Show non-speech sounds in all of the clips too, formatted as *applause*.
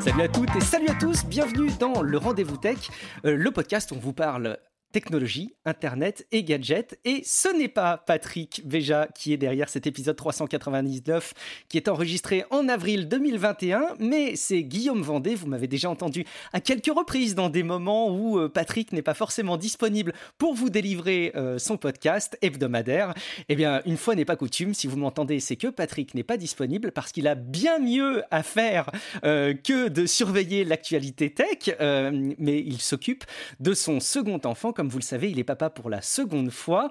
Salut à toutes et salut à tous, bienvenue dans le Rendez-vous Tech, euh, le podcast où on vous parle technologie, internet et gadgets. Et ce n'est pas Patrick Béja qui est derrière cet épisode 399 qui est enregistré en avril 2021, mais c'est Guillaume Vendée. Vous m'avez déjà entendu à quelques reprises dans des moments où euh, Patrick n'est pas forcément disponible pour vous délivrer euh, son podcast hebdomadaire. Eh bien, une fois n'est pas coutume, si vous m'entendez, c'est que Patrick n'est pas disponible parce qu'il a bien mieux à faire euh, que de surveiller l'actualité tech, mais il s'occupe de son second enfant comme vous le savez, il est papa pour la seconde fois.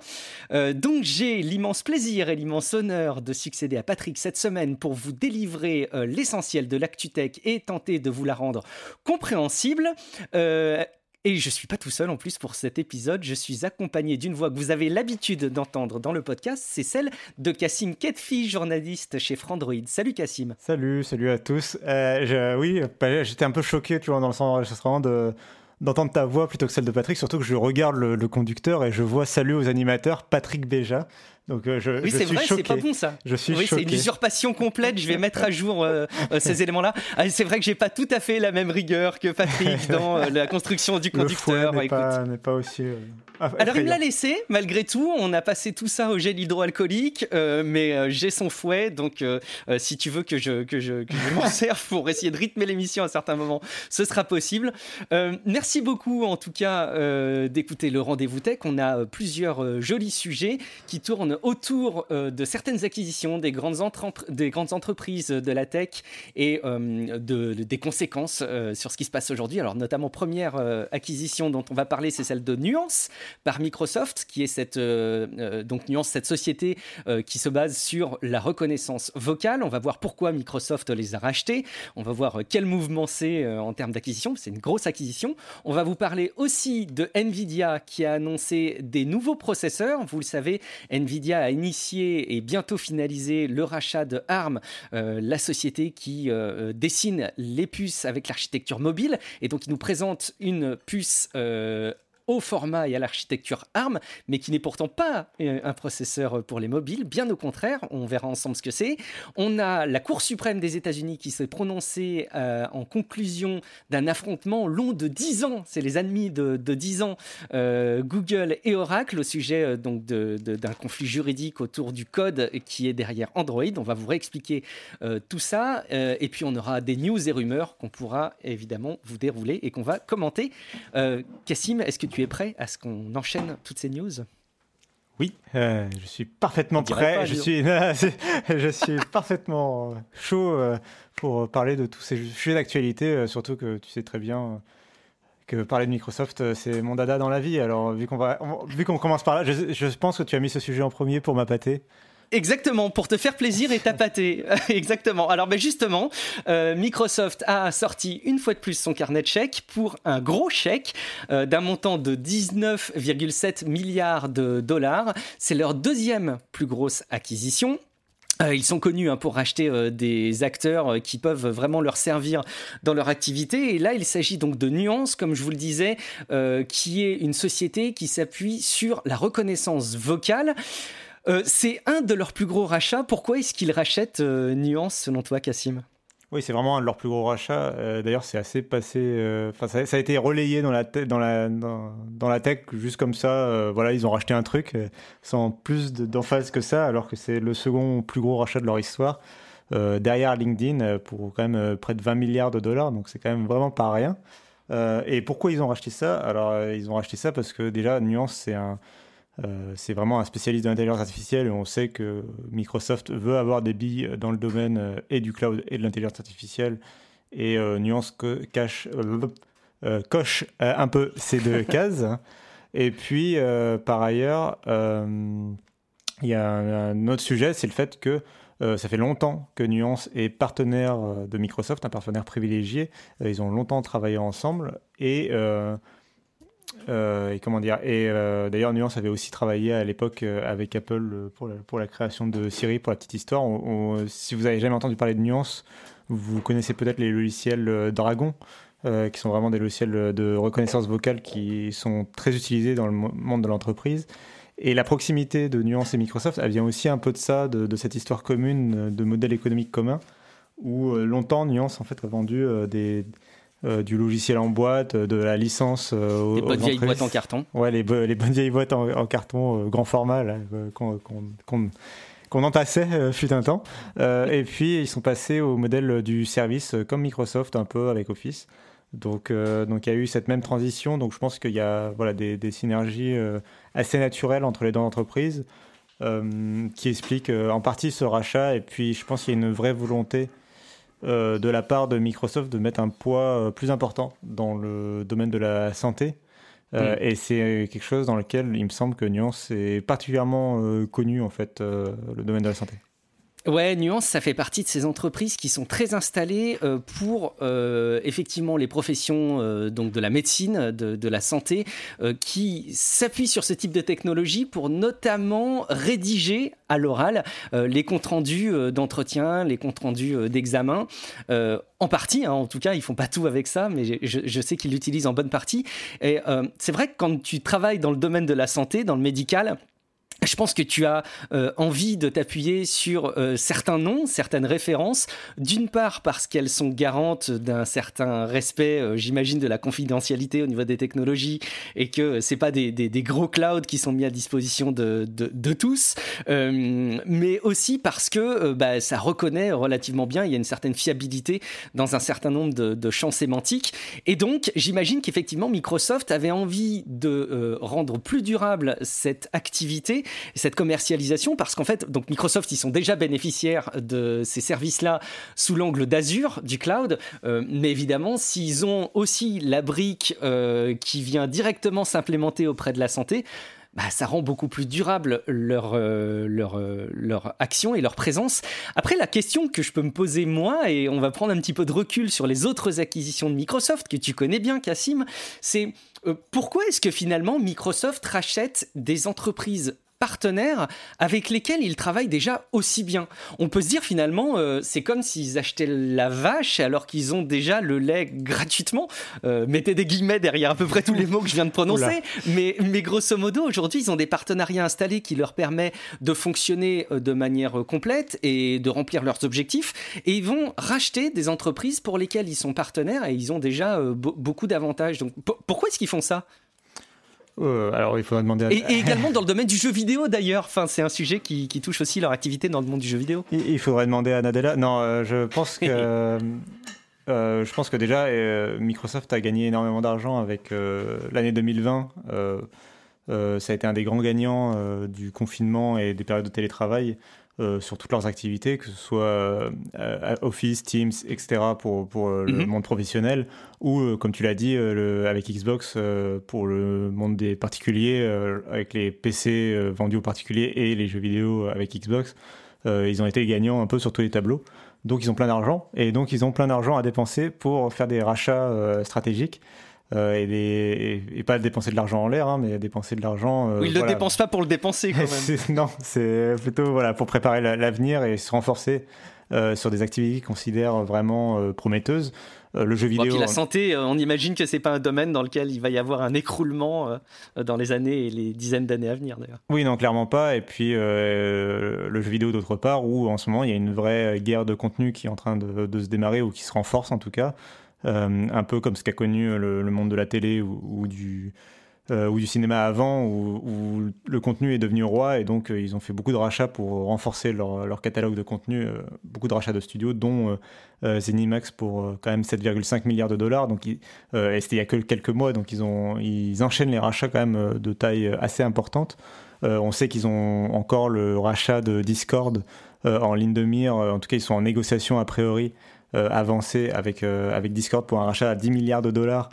Euh, donc j'ai l'immense plaisir et l'immense honneur de succéder à Patrick cette semaine pour vous délivrer euh, l'essentiel de l'ActuTech et tenter de vous la rendre compréhensible. Euh, et je suis pas tout seul en plus pour cet épisode. Je suis accompagné d'une voix que vous avez l'habitude d'entendre dans le podcast. C'est celle de Cassim Ketfi, journaliste chez Frandroid. Salut Cassim. Salut, salut à tous. Oui, bah, j'étais un peu choqué, tu vois, dans le sens de d'entendre ta voix plutôt que celle de Patrick, surtout que je regarde le, conducteur et je vois salut aux animateurs Patrick Béja. Donc euh, je, oui, c'est suis vrai, choqué. c'est pas bon ça. Je suis oui, c'est une usurpation complète. Je vais *laughs* mettre à jour euh, euh, ces *laughs* éléments-là. Ah, c'est vrai que j'ai pas tout à fait la même rigueur que Patrick *laughs* dans euh, la construction du Le conducteur. fouet n'est Écoute. pas, n'est pas aussi. Alors il me l'a laissé, malgré tout. On a passé tout ça au gel hydroalcoolique, mais j'ai son fouet, donc si tu veux que je, que je, que je m'en serve pour essayer de rythmer l'émission à certains moments, ce sera possible. Merci beaucoup en tout cas d'écouter le rendez-vous tech. On a plusieurs jolis sujets qui tournent autour euh, de certaines acquisitions des grandes, des grandes entreprises de la tech et euh, de, des conséquences euh, sur ce qui se passe aujourd'hui. Alors notamment première acquisition dont on va parler, c'est celle de Nuance par Microsoft, qui est cette donc Nuance, cette société qui se base sur la reconnaissance vocale. On va voir pourquoi Microsoft les a rachetés. On va voir quel mouvement c'est en termes d'acquisition. C'est une grosse acquisition. On va vous parler aussi de Nvidia qui a annoncé des nouveaux processeurs. Vous le savez, Nvidia a initié et bientôt finalisé le rachat de ARM, euh, la société qui euh, dessine les puces avec l'architecture mobile. Et donc, il nous présente une puce. Au format et à l'architecture ARM, mais qui n'est pourtant pas euh, un processeur pour les mobiles. Bien au contraire, on verra ensemble ce que c'est. On a la Cour suprême des États-Unis qui s'est prononcée euh, en conclusion d'un affrontement long de 10 ans. C'est les ennemis de, de 10 ans, euh, Google et Oracle, au sujet donc de- d'un conflit juridique autour du code qui est derrière Android. On va vous réexpliquer tout ça. Et puis on aura des news et rumeurs qu'on pourra évidemment vous dérouler et qu'on va commenter. Cassim, est-ce que tu es prêt à ce qu'on enchaîne toutes ces news? Oui, euh, je suis parfaitement prêt. pas, je, suis, *laughs* je suis parfaitement euh, chaud euh, pour parler de tous ces sujets d'actualité, surtout que tu sais très bien que parler de Microsoft, c'est mon dada dans la vie. Alors, vu qu'on va, on- vu qu'on commence par là, je, je pense que tu as mis ce sujet en premier pour m'appâter. Exactement, pour te faire plaisir et tapater. *laughs* Exactement. Alors ben justement, euh, Microsoft a sorti une fois de plus son carnet de chèques pour un gros chèque euh, d'un montant de 19,7 milliards de dollars. C'est leur deuxième plus grosse acquisition. Euh, ils sont connus hein, pour racheter euh, des acteurs qui peuvent vraiment leur servir dans leur activité. Et là, il s'agit donc de Nuance, comme je vous le disais, qui est une société qui s'appuie sur la reconnaissance vocale. Euh, c'est un de leurs plus gros rachats. Pourquoi est-ce qu'ils rachètent euh, Nuance, selon toi, Cassim? Oui, c'est vraiment un de leurs plus gros rachats. Euh, D'ailleurs, c'est assez passé. ça, a été relayé dans la, dans la, dans, la tech, juste comme ça. voilà, ils ont racheté un truc sans plus de- d'emphase que ça, alors que c'est le second plus gros rachat de leur histoire. derrière LinkedIn pour quand même près de 20 milliards de dollars, donc c'est quand même vraiment pas rien. Et pourquoi ils ont racheté ça? Alors, ils ont racheté ça parce que déjà, Nuance, c'est un. Euh, c'est vraiment un spécialiste de l'intelligence artificielle et on sait que Microsoft veut avoir des billes dans le domaine euh, et du cloud et de l'intelligence artificielle et euh, Nuance que- cache, coche un peu ces deux *laughs* cases. Et puis, par ailleurs, il y a un, autre sujet, c'est le fait que ça fait longtemps que Nuance est partenaire de Microsoft, un partenaire privilégié. ils ont longtemps travaillé ensemble et euh, et comment dire Et euh, d'ailleurs, Nuance avait aussi travaillé à l'époque euh, avec Apple pour la, pour la création de Siri, pour la petite histoire. si vous avez jamais entendu parler de Nuance, vous connaissez peut-être les logiciels Dragon, qui sont vraiment des logiciels de reconnaissance vocale qui sont très utilisés dans le monde de l'entreprise. Et la proximité de Nuance et Microsoft, elle vient aussi un peu de ça, de, de cette histoire commune, de modèle économique commun, où longtemps Nuance en fait a vendu des euh, du logiciel en boîte, de la licence. Euh, les bonnes vieilles boîtes en carton. Ouais, les, les bonnes vieilles boîtes en, carton, euh, grand format, qu'on entassait fut un temps. et puis, ils sont passés au modèle du service comme Microsoft, un peu avec Office. Donc, donc il y a eu cette même transition. Donc, je pense qu'il y a voilà, des, des synergies assez naturelles entre les deux entreprises qui expliquent en partie ce rachat. Et puis, je pense qu'il y a une vraie volonté euh, de la part de Microsoft de mettre un poids euh, plus important dans le domaine de la santé. Euh, mm. Et c'est quelque chose dans lequel il me semble que Nuance est particulièrement connu, en fait, le domaine de la santé. Ouais, Nuance, ça fait partie de ces entreprises qui sont très installées euh, pour euh, effectivement les professions euh, donc de la médecine, de, la santé, qui s'appuient sur ce type de technologie pour notamment rédiger à l'oral les comptes rendus d'entretien, les comptes rendus d'examen. en partie, hein, en tout cas, ils font pas tout avec ça, mais je, je sais qu'ils l'utilisent en bonne partie. Et c'est vrai que quand tu travailles dans le domaine de la santé, dans le médical, je pense que tu as euh, envie de t'appuyer sur euh, certains noms, certaines références, d'une part parce qu'elles sont garantes d'un certain respect, euh, j'imagine, de la confidentialité au niveau des technologies, et que c'est pas des, des, des, gros clouds qui sont mis à disposition de, tous, mais aussi parce que bah, ça reconnaît relativement bien, il y a une certaine fiabilité dans un certain nombre de, de champs sémantiques, et donc j'imagine qu'effectivement Microsoft avait envie de rendre plus durable cette activité cette commercialisation parce qu'en fait, donc Microsoft, ils sont déjà bénéficiaires de ces services-là sous l'angle d'Azure, du cloud, euh, mais évidemment, s'ils ont aussi la brique euh, qui vient directement s'implémenter auprès de la santé, bah, ça rend beaucoup plus durable leur, euh, leur, leur action et leur présence. Après, la question que je peux me poser moi, et on va prendre un petit peu de recul sur les autres acquisitions de Microsoft que tu connais bien, Cassim, c'est pourquoi est-ce que finalement Microsoft rachète des entreprises partenaires avec lesquels ils travaillent déjà aussi bien. On peut se dire finalement, euh, c'est comme s'ils achetaient la vache alors qu'ils ont déjà le lait gratuitement. Euh, mettez des guillemets derrière à peu près tous les mots que je viens de prononcer. Mais, mais grosso modo, aujourd'hui, ils ont des partenariats installés qui leur permettent de fonctionner euh, de manière complète et de remplir leurs objectifs. Et ils vont racheter des entreprises pour lesquelles ils sont partenaires et ils ont déjà beaucoup d'avantages. Donc pourquoi est-ce qu'ils font ça? Euh, alors, il faudra demander. À... Et, également dans le domaine du jeu vidéo d'ailleurs. Enfin, c'est un sujet qui, touche aussi leur activité dans le monde du jeu vidéo. Il, faudrait demander à Nadella. Non, euh, je pense que. *laughs* Euh, je pense que déjà, Microsoft a gagné énormément d'argent avec l'année 2020. ça a été un des grands gagnants du confinement et des périodes de télétravail. Euh, sur toutes leurs activités, que ce soit euh, Office, Teams, etc. pour, pour euh, le mhm. monde professionnel, ou comme tu l'as dit, le, avec Xbox pour le monde des particuliers, avec les PC vendus aux particuliers et les jeux vidéo avec Xbox. ils ont été gagnants un peu sur tous les tableaux. Donc ils ont plein d'argent, et donc ils ont plein d'argent à dépenser pour faire des rachats stratégiques. Euh, et, et, pas dépenser de l'argent en l'air, hein, mais dépenser de l'argent. Euh, oui, il ne le dépense pas pour le dépenser quand *laughs* même. non, c'est plutôt voilà, pour préparer l'avenir et se renforcer euh, sur des activités qu'ils considèrent vraiment prometteuses. le jeu vidéo. la santé, on imagine que c'est pas un domaine dans lequel il va y avoir un écroulement dans les années et les dizaines d'années à venir d'ailleurs. Oui, non, clairement pas. Et puis le jeu vidéo d'autre part, où en ce moment il y a une vraie guerre de contenu qui est en train de, de se démarrer ou qui se renforce en tout cas. Euh, un peu comme ce qu'a connu le, monde de la télé ou, du, euh, ou du cinéma avant, où, le contenu est devenu roi et donc euh, ils ont fait beaucoup de rachats pour renforcer leur, catalogue de contenu, beaucoup de rachats de studios, dont Zenimax pour quand même 7,5 milliards de dollars. Donc, et c'était il y a que quelques mois, donc ils, ont, ils enchaînent les rachats quand même de taille assez importante. on sait qu'ils ont encore le rachat de Discord en ligne de mire, en tout cas ils sont en négociation a priori euh, avancé avec, euh, avec Discord pour un rachat à 10 milliards de dollars.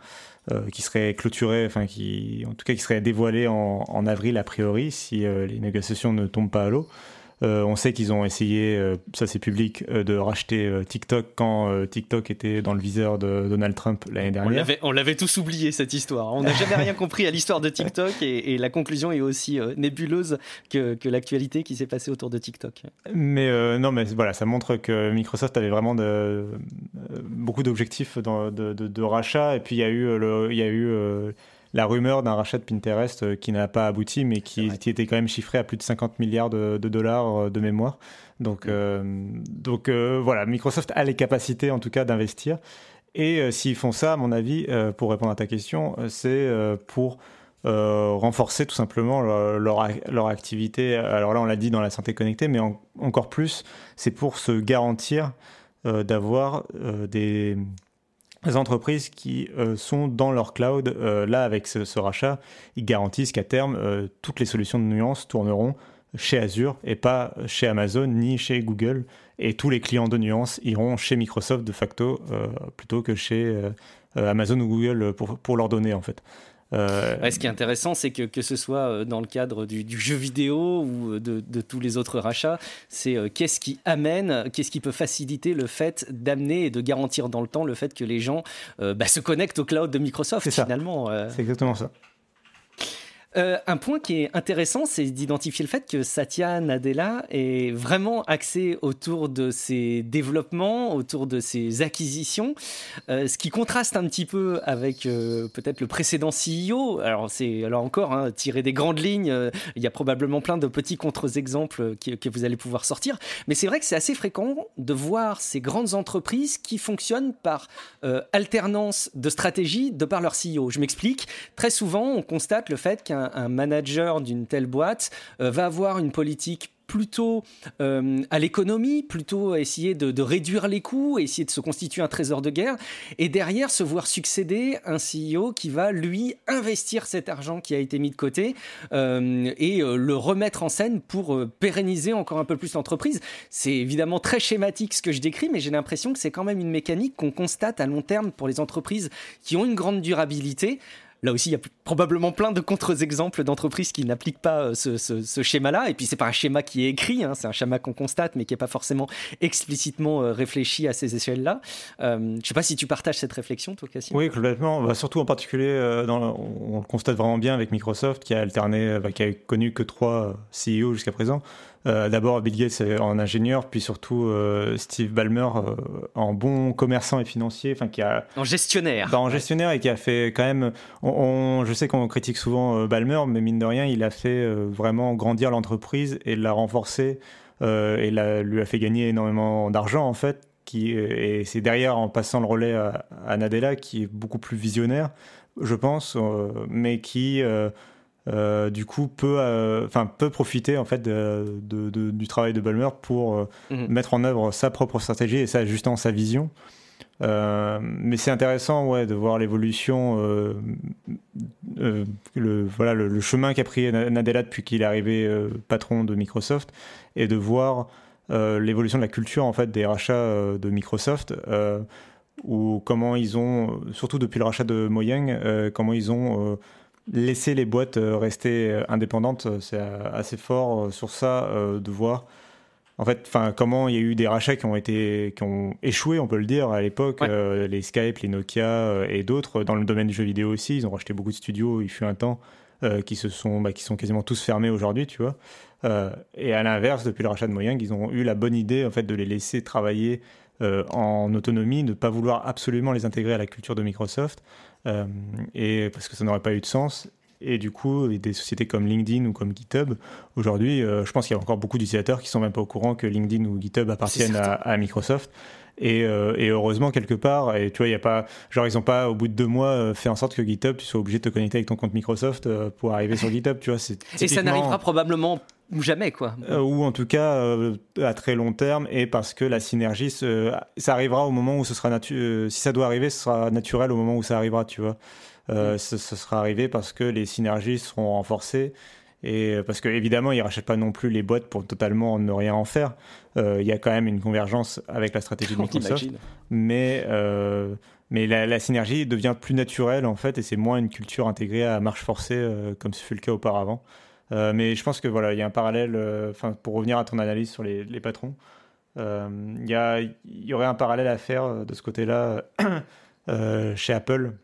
qui serait clôturé, enfin qui, en tout cas, qui serait dévoilé en, en avril a priori si les négociations ne tombent pas à l'eau. Euh, on sait qu'ils ont essayé, euh, ça c'est public, euh, de racheter TikTok quand TikTok était dans le viseur de Donald Trump l'année dernière. On l'avait tous oublié cette histoire. On n'a *laughs* jamais rien compris à l'histoire de TikTok et, la conclusion est aussi nébuleuse que, l'actualité qui s'est passée autour de TikTok. Mais non, mais voilà, ça montre que Microsoft avait vraiment de, beaucoup d'objectifs de, de, rachat et puis il y a eu, le, y a eu la rumeur d'un rachat de Pinterest euh, qui n'a pas abouti, mais qui, était quand même chiffré à plus de 50 milliards de, dollars euh, de mémoire. Donc, euh, donc voilà, Microsoft a les capacités en tout cas d'investir. Et s'ils font ça, à mon avis, pour répondre à ta question, c'est pour renforcer tout simplement leur, leur, activité. Alors là, on l'a dit dans la santé connectée, mais encore plus, c'est pour se garantir d'avoir des entreprises qui euh, sont dans leur cloud, euh, là avec ce, rachat, ils garantissent qu'à terme, euh, toutes les solutions de nuance tourneront chez Azure et pas chez Amazon ni chez Google. Et tous les clients de nuance iront chez Microsoft de facto plutôt que chez Amazon ou Google pour, pour leurs données en fait. Euh, ce qui est intéressant, c'est que que ce soit euh, dans le cadre du, jeu vidéo ou euh, de, tous les autres rachats, c'est qu'est-ce qui amène, qu'est-ce qui peut faciliter le fait d'amener et de garantir dans le temps le fait que les gens bah, se connectent au cloud de Microsoft finalement. C'est exactement ça. Euh, un point qui est intéressant, c'est d'identifier le fait que Satya Nadella est vraiment axé autour de ses développements, autour de ses acquisitions, euh, ce qui contraste un petit peu avec euh, peut-être le précédent CEO. Alors c'est alors encore hein, tiré des grandes lignes. il y a probablement plein de petits contre-exemples que vous allez pouvoir sortir, mais c'est vrai que c'est assez fréquent de voir ces grandes entreprises qui fonctionnent par alternance de stratégie de par leur CEO. Je m'explique. Très souvent, on constate le fait qu'un un, manager d'une telle boîte euh, va avoir une politique plutôt euh, à l'économie, plutôt à essayer de, réduire les coûts, essayer de se constituer un trésor de guerre, et derrière se voir succéder un CEO qui va, lui, investir cet argent qui a été mis de côté euh, et le remettre en scène pour pérenniser encore un peu plus l'entreprise. C'est évidemment très schématique ce que je décris, mais j'ai l'impression que c'est quand même une mécanique qu'on constate à long terme pour les entreprises qui ont une grande durabilité. Là aussi, il y a probablement plein de contre-exemples d'entreprises qui n'appliquent pas euh, ce, schéma-là. Et puis, c'est pas un schéma qui est écrit, hein, c'est un schéma qu'on constate, mais qui n'est pas forcément explicitement euh, réfléchi à ces échelles-là. Euh, je ne sais pas si tu partages cette réflexion, toi, Cassim. Oui, complètement. Bah, surtout en particulier, dans on le constate vraiment bien avec Microsoft, qui a alterné, qui a connu que trois CEO jusqu'à présent. Euh, d'abord Bill Gates en ingénieur, puis surtout euh, Steve Ballmer euh, en bon commerçant et financier, enfin qui a en gestionnaire, bah, en gestionnaire et qui a fait quand même. On, je sais qu'on critique souvent Ballmer, mais mine de rien, il a fait vraiment grandir l'entreprise et l'a renforcer et lui a fait gagner énormément d'argent en fait. Qui, et c'est derrière en passant le relais à, à, Nadella qui est beaucoup plus visionnaire, je pense, mais qui euh, du coup peut euh, enfin peut profiter en fait de, du travail de Balmer pour euh, mhm. mettre en œuvre sa propre stratégie et ça justement sa vision mais c'est intéressant ouais de voir l'évolution le voilà le, chemin qu'a pris Nadella depuis qu'il est arrivé patron de Microsoft et de voir l'évolution de la culture en fait des rachats de Microsoft ou comment ils ont surtout depuis le rachat de Mojang comment ils ont laisser les boîtes euh, rester euh, indépendantes, euh, c'est assez fort sur ça de voir. En fait, enfin, comment il y a eu des rachats qui ont été, qui ont échoué, on peut le dire, à l'époque, les Skype, les Nokia et d'autres dans le domaine du jeu vidéo aussi. Ils ont racheté beaucoup de studios. Il fut un temps qui se sont, bah, qui sont quasiment tous fermés aujourd'hui, tu vois. et à l'inverse, depuis le rachat de Mojang, ils ont eu la bonne idée en fait de les laisser travailler en autonomie, de ne pas vouloir absolument les intégrer à la culture de Microsoft. Euh, et parce que ça n'aurait pas eu de sens. Et du coup, des sociétés comme LinkedIn ou comme GitHub, aujourd'hui, euh, je pense qu'il y a encore beaucoup d'utilisateurs qui sont même pas au courant que LinkedIn ou GitHub appartiennent à, Microsoft. Et, euh, et, heureusement quelque part, et tu vois, il y a pas, genre ils ont pas au bout de deux mois fait en sorte que GitHub, tu sois obligé de te connecter avec ton compte Microsoft pour arriver sur GitHub, tu vois. *laughs* Et ça n'arrivera probablement jamais quoi. ou en tout cas à très long terme et parce que la synergie ça arrivera au moment où ce sera si ça doit arriver ce sera naturel au moment où ça arrivera tu vois euh, mm. ce, sera arrivé parce que les synergies seront renforcées et parce que évidemment ils rachètent pas non plus les boîtes pour totalement ne rien en faire. Euh, il y a quand même une convergence avec la stratégie de *laughs* Microsoft, mais euh, mais la, synergie devient plus naturelle en fait et c'est moins une culture intégrée à marche forcée comme ce fut le cas auparavant. mais je pense que voilà, il y a un parallèle. Enfin, pour revenir à ton analyse sur les, patrons, il y, y, aurait un parallèle à faire de ce côté-là *coughs* chez Apple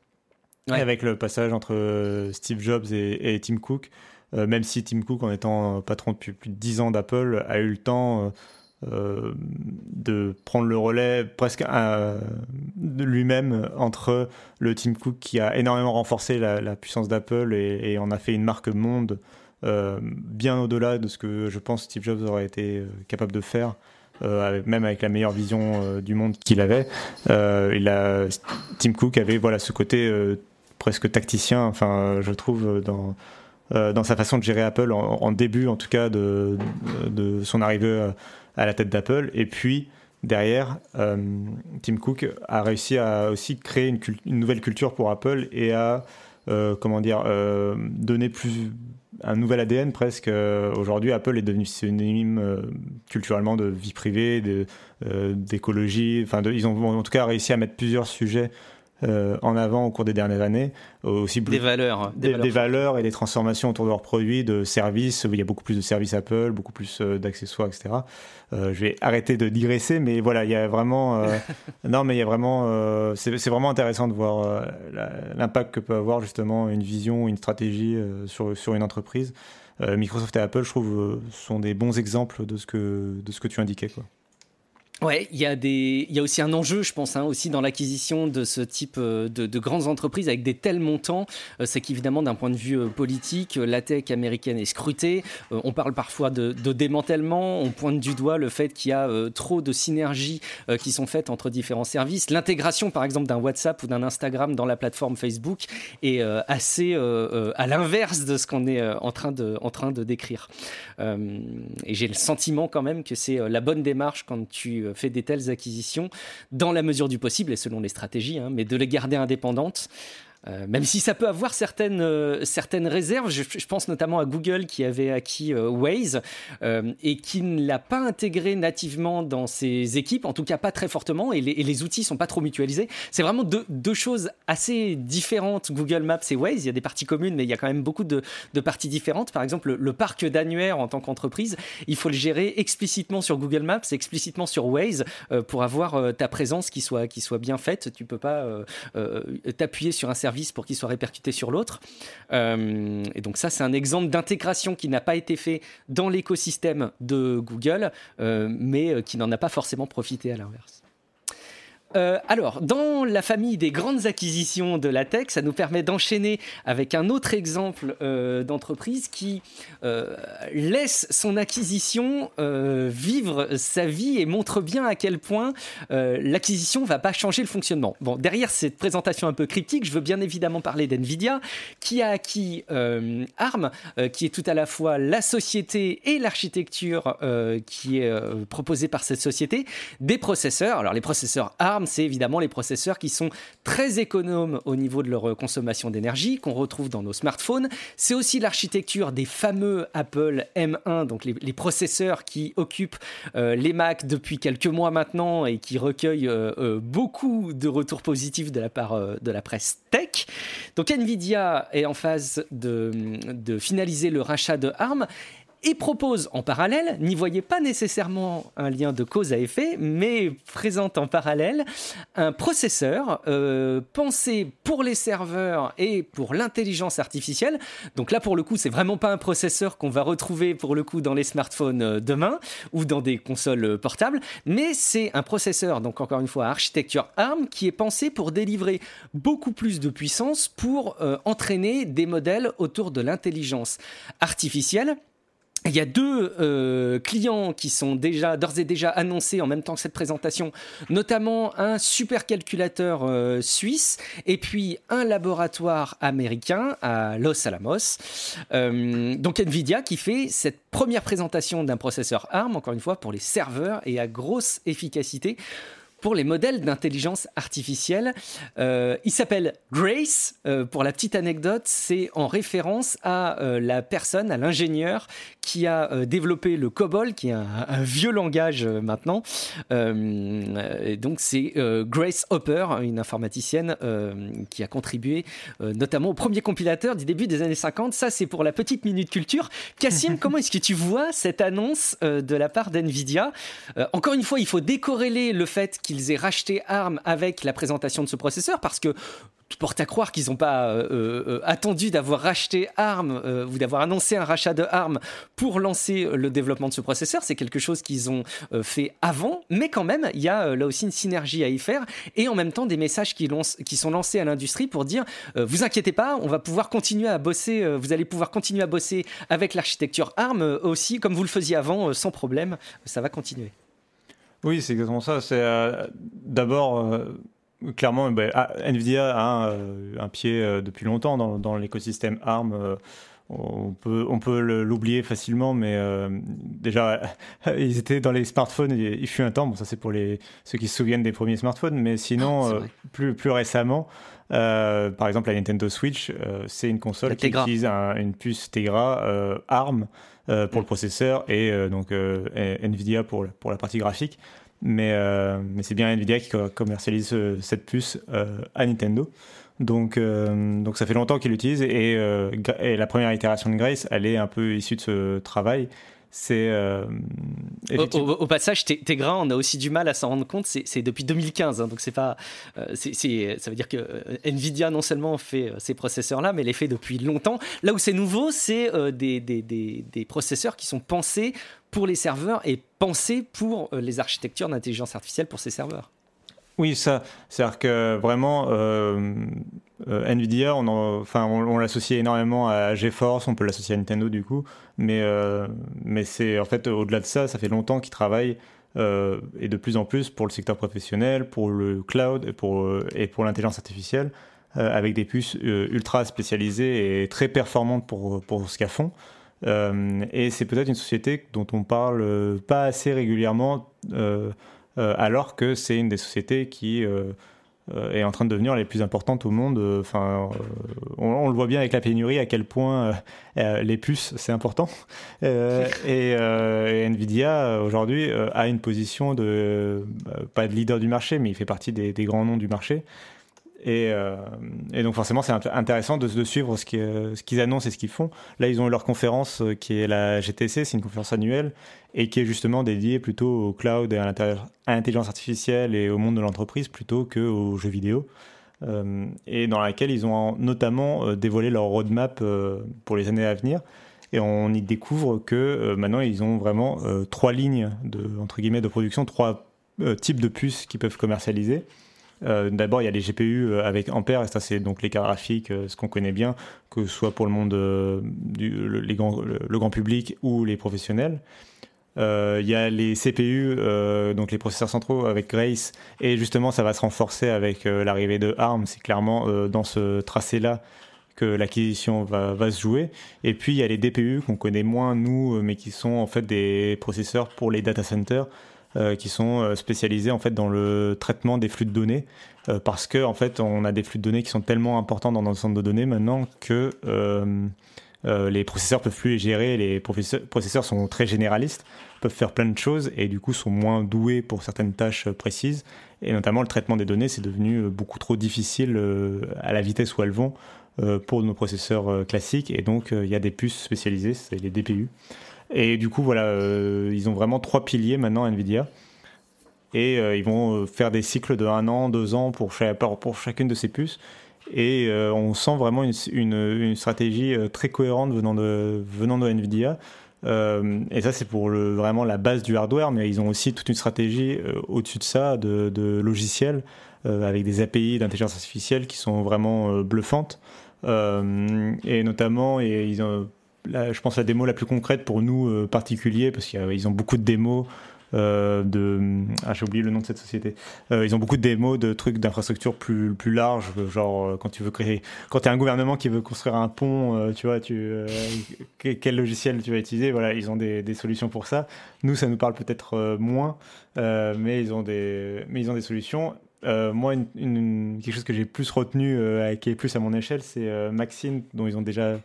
avec le passage entre euh, Steve Jobs et, Tim Cook. Euh, même si Tim Cook, en étant patron depuis plus de 10 ans d'Apple, a eu le temps euh, de prendre le relais presque lui-même entre le Tim Cook qui a énormément renforcé la, puissance d'Apple et, en a fait une marque monde bien au-delà de ce que je pense Steve Jobs aurait été capable de faire euh, même avec la meilleure vision euh, du monde qu'il avait. Euh, Tim Cook avait voilà ce côté presque tacticien, enfin je trouve dans dans sa façon de gérer Apple en, début en tout cas de, son arrivée à la tête d'Apple et puis derrière Tim Cook a réussi à aussi créer une, nouvelle culture pour Apple et à comment dire donner plus un nouvel ADN presque. Euh, aujourd'hui, Apple est devenu synonyme euh, culturellement de vie privée, euh, d'écologie. enfin, ils ont en tout cas réussi à mettre plusieurs sujets euh, en avant au cours des dernières années. Aussi des valeurs. Des, valeurs, et des transformations autour de leurs produits, de services. Il y a beaucoup plus de services Apple, beaucoup plus euh, d'accessoires, etc. Euh, je vais arrêter de digresser, mais voilà, il y a vraiment. *laughs* non, mais il y a vraiment. c'est vraiment intéressant de voir l'impact que peut avoir justement une vision, une stratégie sur, sur une entreprise. Microsoft et Apple, je trouve, sont des bons exemples de ce que, de ce que tu indiquais. Quoi. Ouais, il y a y a aussi un enjeu, je pense, hein, aussi dans l'acquisition de ce type euh, de, de, grandes entreprises avec des tels montants. Euh, c'est qu'évidemment, d'un point de vue euh, politique, la tech américaine est scrutée. on parle parfois de, de, démantèlement. On pointe du doigt le fait qu'il y a trop de synergies qui sont faites entre différents services. L'intégration, par exemple, d'un WhatsApp ou d'un Instagram dans la plateforme Facebook est assez à l'inverse de ce qu'on est en train de, en train de décrire. et j'ai le sentiment quand même que c'est la bonne démarche quand tu fait des telles acquisitions dans la mesure du possible et selon les stratégies, hein, mais de les garder indépendantes. Euh, même si ça peut avoir certaines, euh, certaines réserves, je, pense notamment à Google qui avait acquis euh, Waze et qui ne l'a pas intégré nativement dans ses équipes, en tout cas pas très fortement, et les, outils sont pas trop mutualisés. C'est vraiment deux, choses assez différentes, Google Maps et Waze. Il y a des parties communes, mais il y a quand même beaucoup de, parties différentes. Par exemple, le, parc d'annuaire en tant qu'entreprise, il faut le gérer explicitement sur Google Maps, explicitement sur Waze pour avoir ta présence qui soit, qui soit bien faite. Tu peux pas t'appuyer sur un service pour qu'il soit répercuté sur l'autre. Euh, et donc ça, c'est un exemple d'intégration qui n'a pas été fait dans l'écosystème de Google, euh, mais euh, qui n'en a pas forcément profité à l'inverse. Euh, alors, dans la famille des grandes acquisitions de la tech, ça nous permet d'enchaîner avec un autre exemple euh, d'entreprise qui euh, laisse son acquisition vivre sa vie et montre bien à quel point l'acquisition va pas changer le fonctionnement. Bon, derrière cette présentation un peu cryptique, je veux bien évidemment parler d'NVIDIA qui a acquis ARM, qui est tout à la fois la société et l'architecture qui est proposée par cette société, des processeurs. Alors, les processeurs ARM, c'est évidemment les processeurs qui sont très économes au niveau de leur euh, consommation d'énergie, qu'on retrouve dans nos smartphones. C'est aussi l'architecture des fameux Apple M1, donc les, processeurs qui occupent euh, les Mac depuis quelques mois maintenant et qui recueillent euh, beaucoup de retours positifs de la part de la presse tech. Donc Nvidia est en phase de, de finaliser le rachat de ARM et propose en parallèle, n'y voyez pas nécessairement un lien de cause à effet, mais présente en parallèle un processeur euh, pensé pour les serveurs et pour l'intelligence artificielle. Donc là, pour le coup, c'est vraiment pas un processeur qu'on va retrouver pour le coup dans les smartphones euh, demain ou dans des consoles euh, portables, mais c'est un processeur, donc encore une fois, architecture ARM, qui est pensé pour délivrer beaucoup plus de puissance pour entraîner des modèles autour de l'intelligence artificielle il y a deux euh, clients qui sont déjà d'ores et déjà annoncés en même temps que cette présentation, notamment un supercalculateur euh, suisse et puis un laboratoire américain à Los Alamos. Euh, donc Nvidia qui fait cette première présentation d'un processeur ARM, encore une fois pour les serveurs et à grosse efficacité pour les modèles d'intelligence artificielle. Euh, il s'appelle Grace. Euh, pour la petite anecdote, c'est en référence à euh, la personne, à l'ingénieur qui a développé le COBOL, qui est un, vieux langage maintenant. donc c'est Grace Hopper, une informaticienne qui a contribué notamment au premier compilateur du début des années 50. Ça, c'est pour la petite minute culture. Cassim, comment est-ce que tu vois cette annonce de la part d'NVIDIA? Encore une fois, il faut décorréler le fait qu'il qu'ils aient racheté ARM avec la présentation de ce processeur, parce que porte à croire qu'ils n'ont pas euh, euh, attendu d'avoir racheté ARM euh, ou d'avoir annoncé un rachat de ARM pour lancer le développement de ce processeur. C'est quelque chose qu'ils ont fait avant, mais quand même, il y a là aussi une synergie à y faire et en même temps des messages qui, qui sont lancés à l'industrie pour dire vous inquiétez pas, on va pouvoir continuer à bosser, vous allez pouvoir continuer à bosser avec l'architecture ARM aussi comme vous le faisiez avant, sans problème, ça va continuer. Oui, c'est exactement ça. C'est euh, d'abord euh, clairement, bah, ah, Nvidia a euh, un, pied depuis longtemps dans, l'écosystème ARM. on peut, on peut l'oublier facilement, mais déjà, *laughs* ils étaient dans les smartphones. Il, fut un temps. Bon, ça c'est pour les ceux qui se souviennent des premiers smartphones, mais sinon, ah, plus plus récemment. par exemple, la Nintendo Switch, c'est une console qui utilise une puce Tegra ARM pour le processeur et donc Nvidia pour, pour la partie graphique mais, euh, mais c'est bien Nvidia qui commercialise euh, cette puce euh, à Nintendo. Donc, donc ça fait longtemps qu'il l'utilise et, et, la première itération de Grace, elle est un peu issue de ce travail. C'est au, passage, Tegra, on a aussi du mal à s'en rendre compte. C'est depuis 2015, hein, donc c'est pas. c'est ça veut dire que Nvidia non seulement fait ces processeurs-là, mais les fait depuis longtemps. Là où c'est nouveau, c'est des, des, des, des, processeurs qui sont pensés pour les serveurs et pensés pour euh, les architectures d'intelligence artificielle pour ces serveurs. Oui, ça, c'est-à-dire que vraiment, euh, euh, Nvidia, on, enfin, on, l'associe énormément à GeForce, on peut l'associer à Nintendo du coup, mais, mais c'est en fait au-delà de ça, ça fait longtemps qu'ils travaillent et de plus en plus pour le secteur professionnel, pour le cloud et pour, et pour l'intelligence artificielle, avec des puces ultra spécialisées et très performantes pour, pour ce qu'elles font. Euh, et c'est peut-être une société dont on parle euh, pas assez régulièrement, euh, alors que c'est une des sociétés qui est en train de devenir les plus importantes au monde. Enfin, on, le voit bien avec la pénurie à quel point les puces c'est important. et, Nvidia aujourd'hui a une position de pas de leader du marché, mais il fait partie des grands noms du marché. Euh, et, donc forcément, c'est intéressant de, suivre ce qu'ils annoncent et ce qu'ils font. Là, ils ont eu leur conférence euh, qui est la GTC, c'est une conférence annuelle, et qui est justement dédiée plutôt au cloud et à l'intelligence artificielle et au monde de l'entreprise plutôt qu'aux jeux vidéo. Euh, et dans laquelle ils ont notamment dévoilé leur roadmap pour les années à venir. Et on y découvre que maintenant, ils ont vraiment trois lignes de, entre guillemets, de production, trois types de puces qu'ils peuvent commercialiser. Euh, d'abord, il y a les GPU euh, avec Ampère, et ça, c'est donc les cartes graphiques, euh, ce qu'on connaît bien, que ce soit pour le monde du le, grand public ou les professionnels. Il y a les CPU, donc les processeurs centraux avec Grace, et justement, ça va se renforcer avec l'arrivée de ARM. C'est clairement dans ce tracé-là que l'acquisition va, va, se jouer. Et puis il y a les DPU qu'on connaît moins nous, mais qui sont en fait des processeurs pour les data centers. Euh, qui sont euh, spécialisés en fait dans le traitement des flux de données euh, parce que en fait on a des flux de données qui sont tellement importants dans nos centres de données maintenant que les processeurs peuvent plus les gérer, les processeurs sont très généralistes, peuvent faire plein de choses et du coup sont moins doués pour certaines tâches précises. Et notamment le traitement des données, c'est devenu beaucoup trop difficile à la vitesse où elles vont pour nos processeurs classiques. Et donc il y a des puces spécialisées, c'est les DPU. Et du coup, voilà, euh, ils ont vraiment trois piliers maintenant, Nvidia. Et euh, ils vont euh, faire des cycles de un an, deux ans pour, pour chacune de ces puces. Et on sent vraiment une, une, stratégie très cohérente venant de, venant de Nvidia. et ça, c'est pour le, vraiment la base du hardware, mais ils ont aussi toute une stratégie au-dessus de ça, de, de logiciels, avec des API d'intelligence artificielle qui sont vraiment bluffantes. et notamment, et ils ont je pense, la démo la plus concrète pour nous euh, particuliers, parce qu'ils ont beaucoup de démos euh, de ah j'ai oublié le nom de cette société. Euh, ils ont beaucoup de démos de trucs d'infrastructure plus plus larges genre quand tu veux créer quand tu as un gouvernement qui veut construire un pont tu vois tu quel logiciel tu vas utiliser voilà ils ont des, des solutions pour ça. Nous ça nous parle peut-être moins mais ils ont des mais ils ont des solutions. Moi, une, quelque chose que j'ai plus retenu, qui est plus à mon échelle, c'est Maxine, dont ils ont déjà,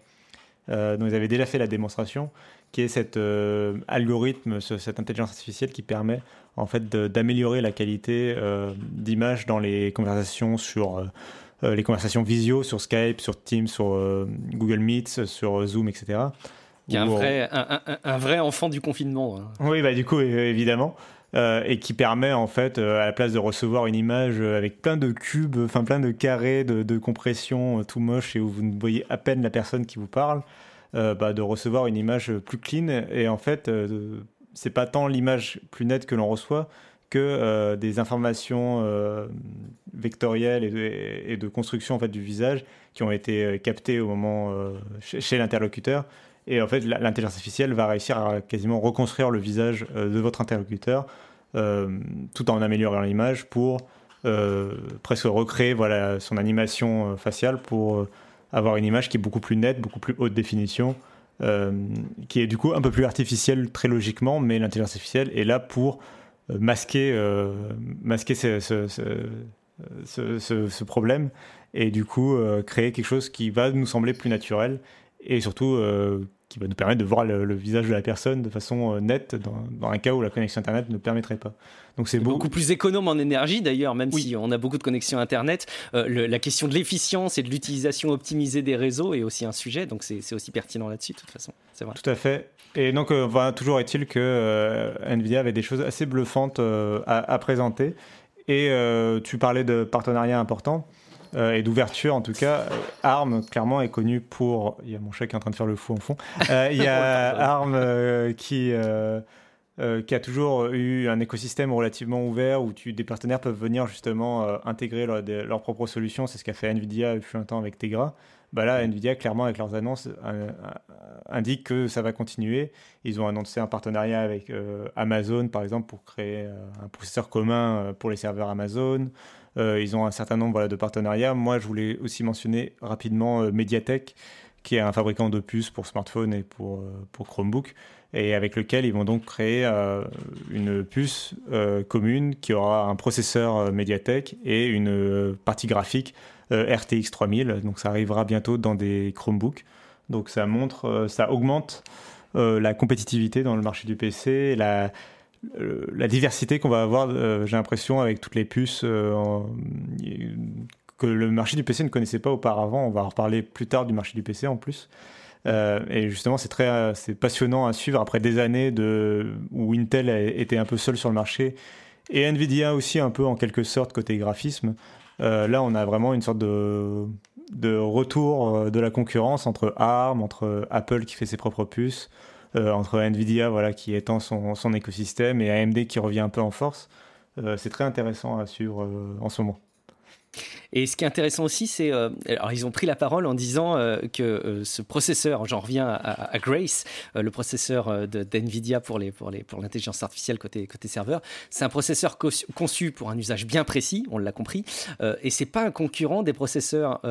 dont ils avaient déjà fait la démonstration, qui est cet euh, algorithme, cette intelligence artificielle qui permet en fait d'améliorer la qualité euh, d'image dans les conversations sur euh, les conversations visio sur Skype, sur Teams, sur Google Meet, sur Zoom, etc. Il y a un vrai, un, vrai enfant du confinement. Hein. Oui, bah, du coup, évidemment. Et qui permet en fait à la place de recevoir une image avec plein de cubes, enfin plein de carrés de, compression tout moche et où vous ne voyez à peine la personne qui vous parle, euh, bah, de recevoir une image plus clean. Et en fait, euh, c'est pas tant l'image plus nette que l'on reçoit que euh, des informations vectorielles et de, construction en fait, du visage qui ont été captées au moment chez, l'interlocuteur. Et en fait, l'intelligence artificielle va réussir à quasiment reconstruire le visage de votre interlocuteur tout en améliorant l'image pour presque recréer voilà, son animation faciale pour avoir une image qui est beaucoup plus nette, beaucoup plus haute définition, euh, qui est du coup un peu plus artificielle très logiquement, mais l'intelligence artificielle est là pour euh, masquer, euh, masquer ce, ce, problème et du coup créer quelque chose qui va nous sembler plus naturel et surtout qui va nous permettre de voir le, visage de la personne de façon euh, nette dans, un cas où la connexion Internet ne permettrait pas. Donc c'est beaucoup... plus économe en énergie d'ailleurs, même si on a beaucoup de connexions Internet. Euh, la question de l'efficience et de l'utilisation optimisée des réseaux est aussi un sujet, donc c'est aussi pertinent là-dessus de toute façon. C'est vrai. Tout à fait. Et donc, euh, toujours est-il que Nvidia avait des choses assez bluffantes à, à, présenter. Et tu parlais de partenariats importants. Euh, et d'ouverture en tout cas. Euh, ARM, clairement, est connu pour. Il y a mon chat qui est en train de faire le fou en fond. Euh, il y a *laughs* ARM qui. qui a toujours eu un écosystème relativement ouvert où tu, des partenaires peuvent venir justement intégrer leurs propres solutions. C'est ce qu'a fait Nvidia depuis un temps avec Tegra. Bah là, Nvidia, clairement, avec leurs annonces, indique que ça va continuer. Ils ont annoncé un partenariat avec Amazon, par exemple, pour créer un processeur commun pour les serveurs Amazon. Euh, ils ont un certain nombre de partenariats. Moi, je voulais aussi mentionner rapidement euh, Mediatek, qui est un fabricant de puces pour smartphone et pour, euh, pour Chromebook, et avec lequel ils vont donc créer une puce commune qui aura un processeur Mediatek et une partie graphique RTX 3000. Donc ça arrivera bientôt dans des Chromebooks. Donc ça montre, ça augmente la compétitivité dans le marché du PC, la, la diversité qu'on va avoir, euh, j'ai l'impression, avec toutes les puces euh, que le marché du PC ne connaissait pas auparavant. On va en reparler plus tard du marché du PC en plus. et justement, c'est très, c'est passionnant à suivre après des années de où Intel était un peu seul sur le marché et Nvidia aussi un peu en quelque sorte côté graphisme. là, on a vraiment une sorte de, retour de la concurrence entre ARM, entre Apple qui fait ses propres puces, euh, entre Nvidia voilà, qui étend son, son, écosystème et AMD qui revient un peu en force. Euh, c'est très intéressant à suivre euh, en ce moment. Et ce qui est intéressant aussi, c'est. Euh, alors, ils ont pris la parole en disant euh, que euh, ce processeur, j'en reviens à, Grace, le processeur d'NVIDIA pour l'intelligence pour les, pour artificielle côté, côté serveur, c'est un processeur conçu pour un usage bien précis, on l'a compris, et c'est pas un concurrent des processeurs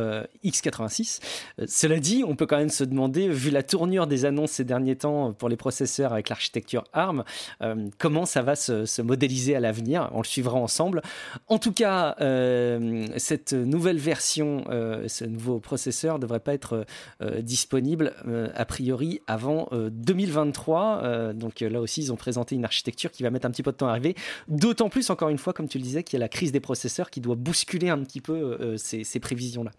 x86. cela dit, on peut quand même se demander, vu la tournure des annonces ces derniers temps pour les processeurs avec l'architecture ARM, comment ça va se, se modéliser à l'avenir. On le suivra ensemble. En tout cas, cette nouvelle version, euh, ce nouveau processeur ne devrait pas être euh, disponible euh, a priori avant 2023. donc là aussi, ils ont présenté une architecture qui va mettre un petit peu de temps à arriver. D'autant plus, encore une fois, comme tu le disais, qu'il y a la crise des processeurs qui doit bousculer un petit peu ces, ces prévisions-là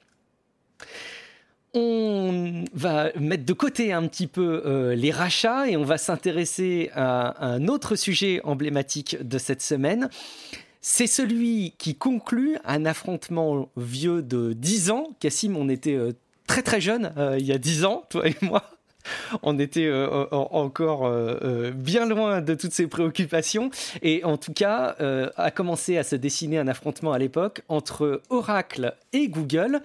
on va mettre de côté un petit peu les rachats et on va s'intéresser à, un autre sujet emblématique de cette semaine. C'est celui qui conclut un affrontement vieux de 10 ans. Cassim, on était euh, très très jeune euh, il y a 10 ans, toi et moi. On était euh, encore bien loin de toutes ces préoccupations. Et en tout cas, a commencé à se dessiner un affrontement à l'époque entre Oracle et Google.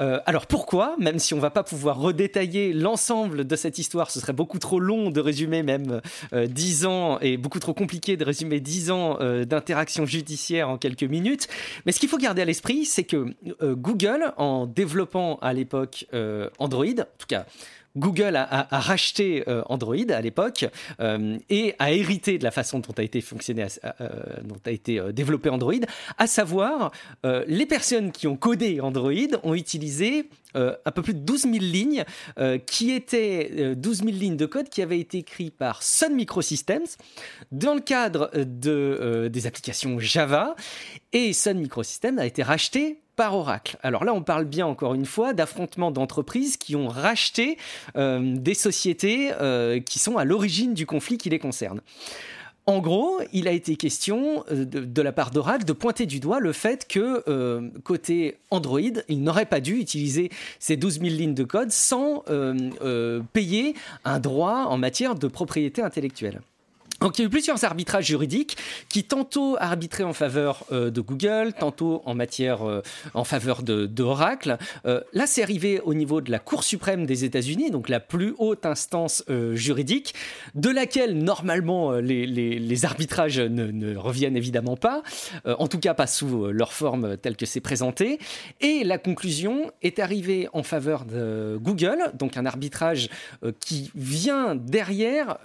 Euh, alors pourquoi Même si on va pas pouvoir redétailler l'ensemble de cette histoire, ce serait beaucoup trop long de résumer même euh, 10 ans et beaucoup trop compliqué de résumer 10 ans euh, d'interaction judiciaire en quelques minutes. Mais ce qu'il faut garder à l'esprit, c'est que euh, Google, en développant à l'époque Android, en tout cas Google a, racheté euh, Android à l'époque euh, et a hérité de la façon dont a été euh, développé Android, à savoir les personnes qui ont codé Android ont utilisé un peu plus de 12 000 lignes, qui étaient 12 000 lignes de code qui avaient été écrites par Sun Microsystems dans le cadre de, des applications Java. Et Sun Microsystems a été racheté par Oracle. Alors là, on parle bien encore une fois d'affrontements d'entreprises qui ont racheté euh, des sociétés euh, qui sont à l'origine du conflit qui les concerne. En gros, il a été question de, de la part d'Oracle de pointer du doigt le fait que euh, côté Android, il n'aurait pas dû utiliser ces 12 000 lignes de code sans euh, payer un droit en matière de propriété intellectuelle. Donc il y a eu plusieurs arbitrages juridiques qui tantôt arbitraient en faveur euh, de Google, tantôt en matière euh, en faveur de, Oracle. Euh, là, c'est arrivé au niveau de la Cour suprême des États-Unis, donc la plus haute instance juridique, de laquelle normalement les arbitrages ne, ne, reviennent évidemment pas, en tout cas pas sous leur forme telle que c'est présenté. Et la conclusion est arrivée en faveur de Google, donc un arbitrage qui vient derrière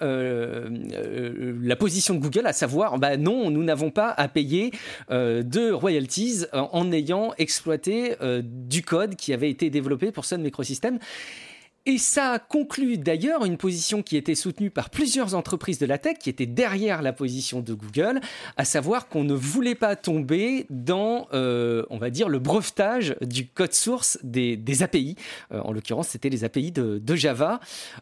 la position de Google, à savoir, bah non, nous n'avons pas à payer euh, de royalties en, en ayant exploité euh, du code qui avait été développé pour Sun Microsystems. Et ça conclut d'ailleurs une position qui était soutenue par plusieurs entreprises de la tech, qui étaient derrière la position de Google, à savoir qu'on ne voulait pas tomber dans, euh, on va dire, le brevetage du code source des, API. Euh, en l'occurrence, c'était les API de, Java.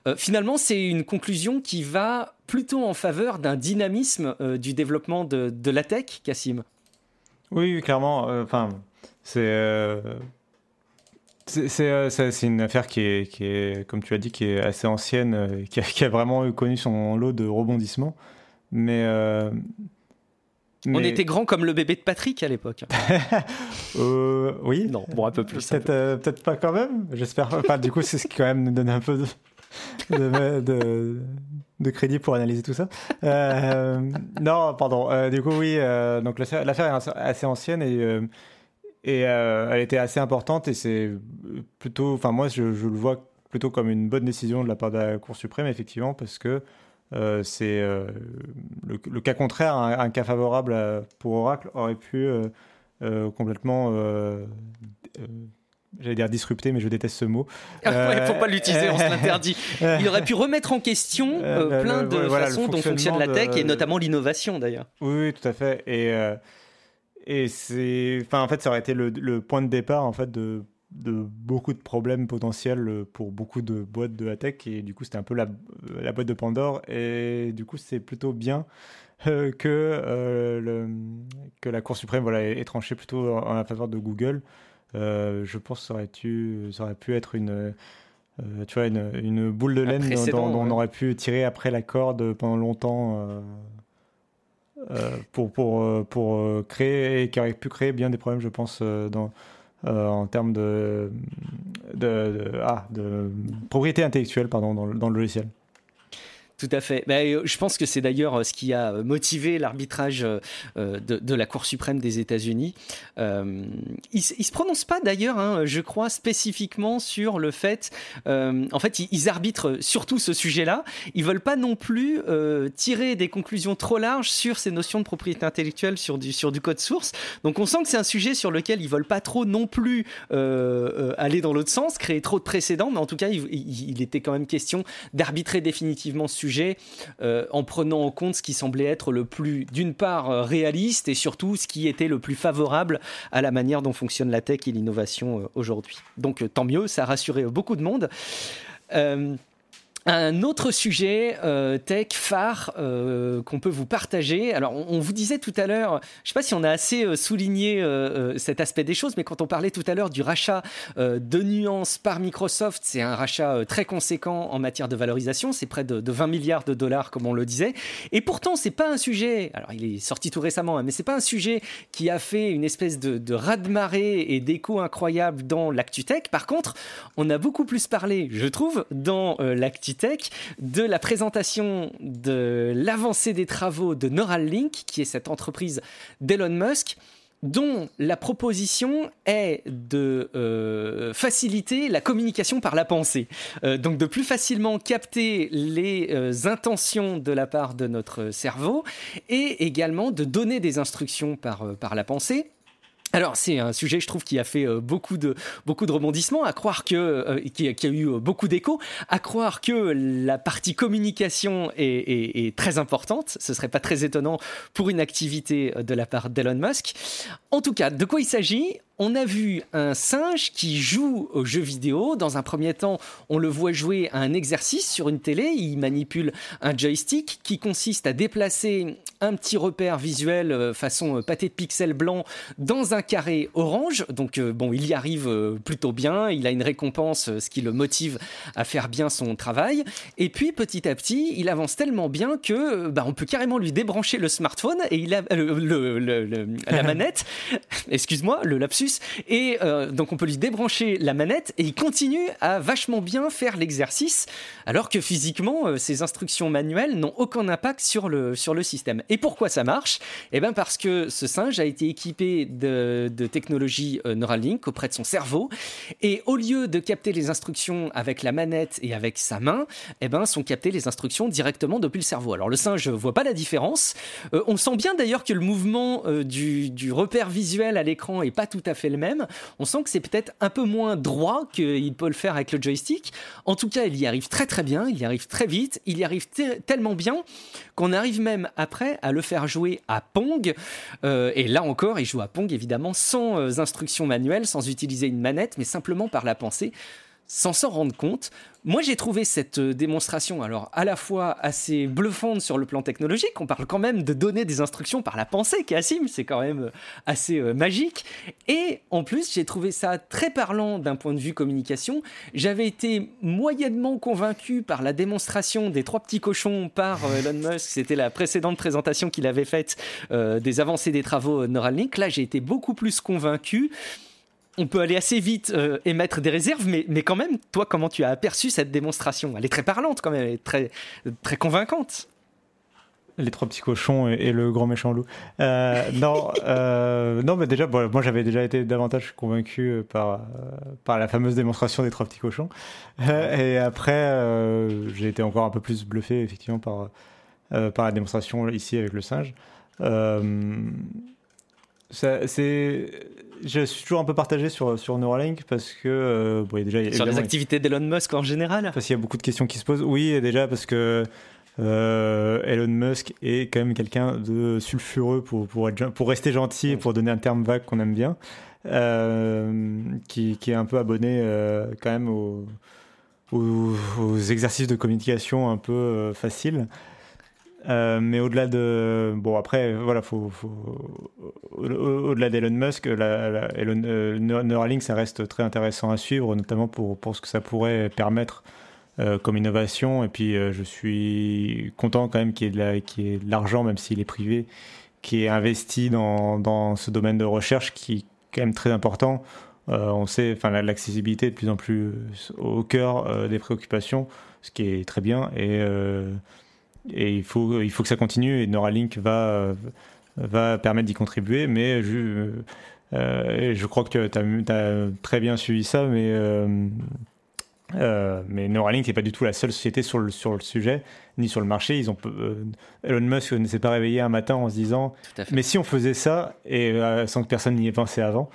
Euh, finalement, c'est une conclusion qui va plutôt en faveur d'un dynamisme du développement de, de, la tech, Cassim. Oui, clairement. Enfin, c'est c'est une affaire qui est, qui est, comme tu as dit, qui est assez ancienne, euh, *laughs* qui a, qui a vraiment connu son lot de rebondissements. Mais, euh, mais... On était grand comme le bébé de Patrick à l'époque. *laughs* euh, oui. Non, bon, un peu plus. Peut-être euh, peut pas quand même. J'espère. Enfin, du coup, c'est ce qui quand même nous donne un peu de, de, de, de crédit pour analyser tout ça. Euh, non, pardon. du coup, oui. donc l'affaire est assez ancienne et et euh, elle était assez importante et c'est plutôt, enfin moi je, je, le vois plutôt comme une bonne décision de la part de la Cour suprême effectivement parce que euh, c'est euh, le, le, cas contraire, un, un cas favorable à, pour Oracle aurait pu complètement J'allais dire disrupter, mais je déteste ce mot. *laughs* Il ne faut pas l'utiliser, on se *laughs* l'interdit. Il aurait pu remettre en question plein de voilà, façons dont fonctionne la tech, de... et notamment l'innovation d'ailleurs. Oui, oui, tout à fait. Et, et c'est, enfin, en fait, ça aurait été le, le, point de départ en fait de, de beaucoup de problèmes potentiels pour beaucoup de boîtes de la tech. Et du coup, c'était un peu la, la boîte de Pandore. Et du coup, c'est plutôt bien euh, que euh, le, que la Cour suprême voilà ait tranché plutôt en la faveur de Google. Euh, je pense que ça aurait, pu, ça aurait pu être une euh, tu vois, une, une, boule de laine dont, dont, ouais. on aurait pu tirer après la corde pendant longtemps euh, euh, pour, pour, pour créer et qui aurait pu créer bien des problèmes, je pense, dans, en termes de, ah, de propriété intellectuelle pardon, dans le logiciel. Tout à fait. Ben, je pense que c'est d'ailleurs ce qui a motivé l'arbitrage de, la Cour suprême des États-Unis. Euh, il ne se prononce pas d'ailleurs, hein, je crois, spécifiquement sur le fait. Euh, en fait, ils, ils, arbitrent surtout ce sujet-là. Ils veulent pas non plus euh, tirer des conclusions trop larges sur ces notions de propriété intellectuelle sur du, sur du code source. Donc on sent que c'est un sujet sur lequel ils veulent pas trop non plus euh, aller dans l'autre sens, créer trop de précédents, mais en tout cas, il, il était quand même question d'arbitrer définitivement ce sujet euh, en prenant en compte ce qui semblait être le plus, d'une part, euh, réaliste et surtout ce qui était le plus favorable à la manière dont fonctionne la tech et l'innovation euh, aujourd'hui. Donc tant mieux, ça a rassuré beaucoup de monde. Un autre sujet euh, tech phare euh, qu'on peut vous partager. Alors, on, vous disait tout à l'heure, je ne sais pas si on a assez euh, souligné cet aspect des choses, mais quand on parlait tout à l'heure du rachat de Nuance par Microsoft, c'est un rachat très conséquent en matière de valorisation. C'est près de, 20 milliards de dollars, comme on le disait. Et pourtant, c'est pas un sujet. Alors, il est sorti tout récemment, hein, mais c'est pas un sujet qui a fait une espèce de, de raz-de-marée et d'écho incroyable dans l'actu-tech. Par contre, on a beaucoup plus parlé, je trouve, dans l'actu De la présentation de l'avancée des travaux de Neuralink, qui est cette entreprise d'Elon Musk dont la proposition est de euh, faciliter la communication par la pensée. Euh, donc de plus facilement capter les euh, intentions de la part de notre cerveau et également de donner des instructions par, par la pensée alors c'est un sujet, je trouve, qui a fait euh, beaucoup de rebondissements, à croire que euh, qui, a eu euh, beaucoup d'échos, à croire que la partie communication est, très importante. Ce serait pas très étonnant pour une activité de la part d'Elon Musk. En tout cas, de quoi il s'agit? On a vu un singe qui joue aux jeux vidéo. Dans un premier temps, on le voit jouer à un exercice sur une télé. Il manipule un joystick qui consiste à déplacer un petit repère visuel euh, façon euh, pâté de pixels blanc dans un carré orange. Donc euh, bon, il y arrive plutôt bien. Il a une récompense, ce qui le motive à faire bien son travail. Et puis petit à petit, il avance tellement bien que bah, on peut carrément lui débrancher le smartphone et il a la *laughs* manette. Excuse-moi, le lapsus et euh, donc on peut lui débrancher la manette et il continue à vachement bien faire l'exercice, alors que physiquement, euh, ses instructions manuelles n'ont aucun impact sur le, sur le système. Et pourquoi ça marche? Eh bien parce que ce singe a été équipé de, de technologie euh, Neuralink auprès de son cerveau, et au lieu de capter les instructions avec la manette et avec sa main, eh ben, sont captées les instructions directement depuis le cerveau. Alors le singe voit pas la différence. on sent bien d'ailleurs que le mouvement du, du repère visuel à l'écran est pas tout à fait fait le même. On sent que c'est peut-être un peu moins droit qu'il peut le faire avec le joystick. En tout cas, il y arrive très très bien, il y arrive très vite, il y arrive tellement bien qu'on arrive même après à le faire jouer à Pong. Euh, et là encore, il joue à Pong évidemment sans euh, instructions manuelles, sans utiliser une manette, mais simplement par la pensée sans s'en rendre compte. Moi, j'ai trouvé cette euh, démonstration alors à la fois assez bluffante sur le plan technologique. On parle quand même de donner des instructions par la pensée, Cassim, c'est quand même euh, assez euh, magique. Et en plus, j'ai trouvé ça très parlant d'un point de vue communication. J'avais été moyennement convaincu par la démonstration des trois petits cochons par Elon Musk. C'était la précédente présentation qu'il avait faite des avancées des travaux Neuralink. Là, j'ai été beaucoup plus convaincu on peut aller assez vite euh, et mettre des réserves, mais, mais quand même, toi, comment tu as aperçu cette démonstration? Elle est très parlante quand même, elle est très, très convaincante. Les trois petits cochons et, le grand méchant loup. Euh, non, euh, non, mais déjà, moi j'avais déjà été davantage convaincu par, par la fameuse démonstration des trois petits cochons. et après, j'ai été encore un peu plus bluffé, effectivement, par, par la démonstration ici avec le singe. c'est je suis toujours un peu partagé sur, sur Neuralink parce que. Euh, déjà, sur les activités d'Elon Musk en général Parce qu'il y a beaucoup de questions qui se posent. Oui, déjà parce que euh, Elon Musk est quand même quelqu'un de sulfureux pour, pour, être, pour rester gentil et pour donner un terme vague qu'on aime bien. Euh, qui, qui, est un peu abonné quand même aux, aux, exercices de communication un peu faciles. Euh, mais au-delà de bon après voilà faut, au-delà d'Elon Musk la, euh, Neuralink ça reste très intéressant à suivre notamment pour, pour ce que ça pourrait permettre euh, comme innovation et puis je suis content quand même qu'il y ait de, de l'argent même s'il est privé qui est investi dans, dans, ce domaine de recherche qui est quand même très important on sait enfin l'accessibilité est de plus en plus au cœur des préoccupations ce qui est très bien et et il faut, il faut que ça continue et Neuralink va, va permettre d'y contribuer, mais je, euh, je crois que tu as, très bien suivi ça, mais, euh, euh, mais Neuralink n'est pas du tout la seule société sur le, sur le sujet, ni sur le marché. Ils ont, Elon Musk ne s'est pas réveillé un matin en se disant Mais si on faisait ça, et sans que personne n'y ait pensé avant,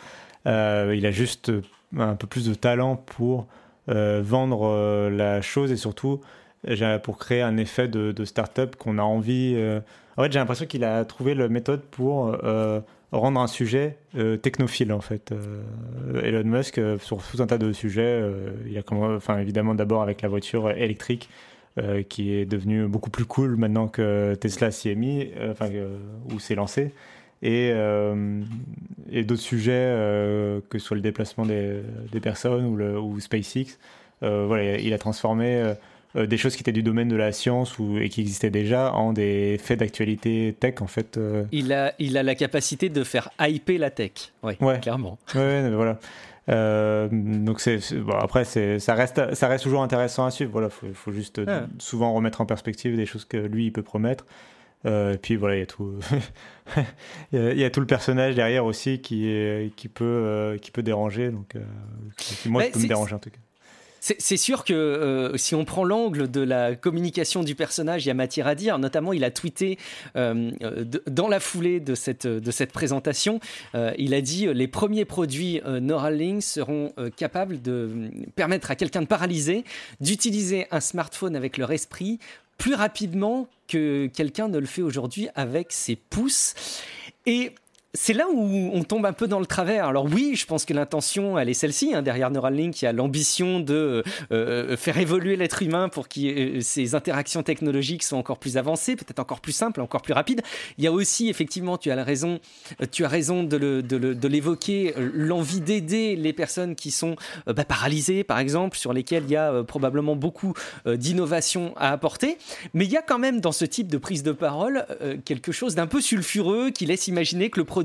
il a juste un peu plus de talent pour vendre la chose et surtout pour créer un effet de, de start-up qu'on a envie. Euh, en fait, j'ai l'impression qu'il a trouvé la méthode pour euh, rendre un sujet euh, technophile, en fait. Elon Musk, sur tout un tas de sujets, il a enfin, évidemment d'abord avec la voiture électrique, qui est devenu beaucoup plus cool maintenant que Tesla s'y est mis, enfin, où s'est lancé. Et, et d'autres sujets, que ce soit le déplacement des, des personnes ou, le, ou SpaceX. voilà, il a transformé euh, des choses qui étaient du domaine de la science ou, et qui existaient déjà en des faits d'actualité tech en fait. Euh. Il, a, il a la capacité de faire hyper la tech, ouais, clairement. Ouais, voilà. Euh, donc c'est bon, après ça reste ça reste toujours intéressant à suivre. Voilà, faut, faut juste ah. souvent remettre en perspective des choses que lui il peut promettre. et puis voilà, il y a tout, *laughs* il y, a tout le personnage derrière aussi qui est, qui peut qui peut déranger. Donc moi, je peux me déranger en tout cas. C'est sûr que euh, si on prend l'angle de la communication du personnage, il y a matière à dire. Notamment, il a tweeté euh, dans la foulée de cette, de cette présentation, euh, il a dit les premiers produits Neuralink seront capables de permettre à quelqu'un de paralysé d'utiliser un smartphone avec leur esprit plus rapidement que quelqu'un ne le fait aujourd'hui avec ses pouces. C'est là où on tombe un peu dans le travers. Alors oui, je pense que l'intention, elle est celle-ci. Hein. Derrière Neuralink, il y a l'ambition de euh, euh, faire évoluer l'être humain pour que euh, ces interactions technologiques soient encore plus avancées, peut-être encore plus simples, encore plus rapides. Il y a aussi, effectivement, tu as raison, tu as raison de l'évoquer, l'envie d'aider les personnes qui sont bah, paralysées, par exemple, sur lesquelles il y a probablement beaucoup d'innovation à apporter. Mais il y a quand même dans ce type de prise de parole quelque chose d'un peu sulfureux qui laisse imaginer que le produit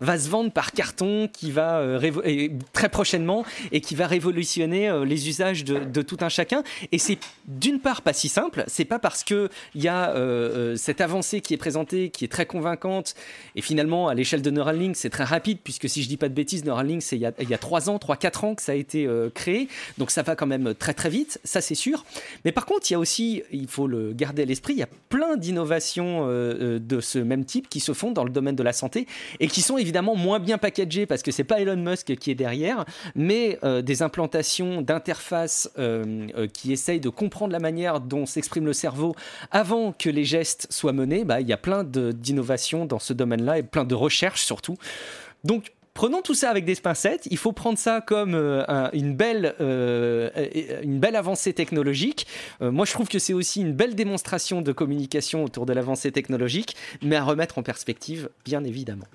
va se vendre par carton qui va euh, très prochainement et qui va révolutionner euh, les usages de, tout un chacun. Et c'est d'une part pas si simple. C'est pas parce que il y a euh, cette avancée qui est présentée, qui est très convaincante, et finalement à l'échelle de Neuralink c'est très rapide puisque si je dis pas de bêtises, Neuralink c'est il y a, il y a 3 ans, 3-4 ans que ça a été créé, donc ça va quand même très très vite, ça c'est sûr. Mais par contre il y a aussi, il faut le garder à l'esprit, il y a plein d'innovations de ce même type qui se font dans le domaine de la santé et qui sont évidemment moins bien packagés parce que c'est pas Elon Musk qui est derrière, mais euh, des implantations d'interfaces euh, euh, qui essayent de comprendre la manière dont s'exprime le cerveau avant que les gestes soient menés. Bah, il y a plein d'innovations dans ce domaine-là et plein de recherches surtout. Donc prenons tout ça avec des pincettes. Il faut prendre ça comme une, belle, une belle avancée technologique. moi, je trouve que c'est aussi une belle démonstration de communication autour de l'avancée technologique, mais à remettre en perspective, bien évidemment.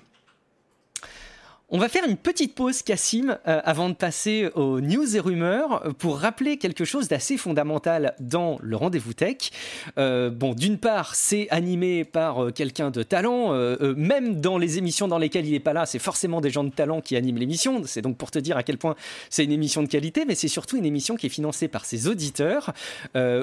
On va faire une petite pause, Cassim, euh, avant de passer aux news et rumeurs, pour rappeler quelque chose d'assez fondamental dans le rendez-vous tech. Euh, bon, d'une part, c'est animé par euh, quelqu'un de talent. même dans les émissions dans lesquelles il n'est pas là, c'est forcément des gens de talent qui animent l'émission. C'est donc pour te dire à quel point c'est une émission de qualité, mais c'est surtout une émission qui est financée par ses auditeurs.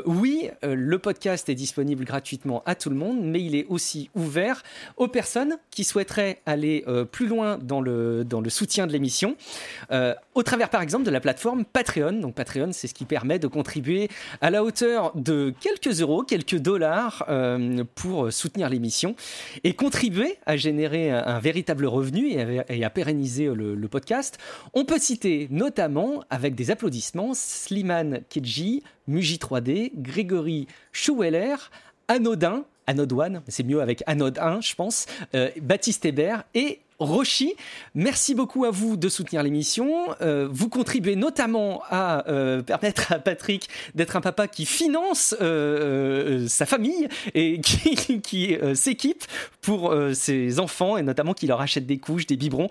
oui, le podcast est disponible gratuitement à tout le monde, mais il est aussi ouvert aux personnes qui souhaiteraient aller plus loin dans le dans le soutien de l'émission, euh, au travers par exemple de la plateforme Patreon. Donc Patreon, c'est ce qui permet de contribuer à la hauteur de quelques euros, quelques dollars euh, pour soutenir l'émission et contribuer à générer un, véritable revenu et à, pérenniser le, podcast. On peut citer notamment, avec des applaudissements, Slimane Kedji, Muji 3D, Grégory Schouweller, Anodin, Anode One, c'est mieux avec Anode 1, je pense, euh, Baptiste Hébert et Roshi. Merci beaucoup à vous de soutenir l'émission. Euh, vous contribuez notamment à euh, permettre à Patrick d'être un papa qui finance euh, sa famille et *laughs* qui, qui s'équipe pour ses enfants et notamment qui leur achète des couches, des biberons.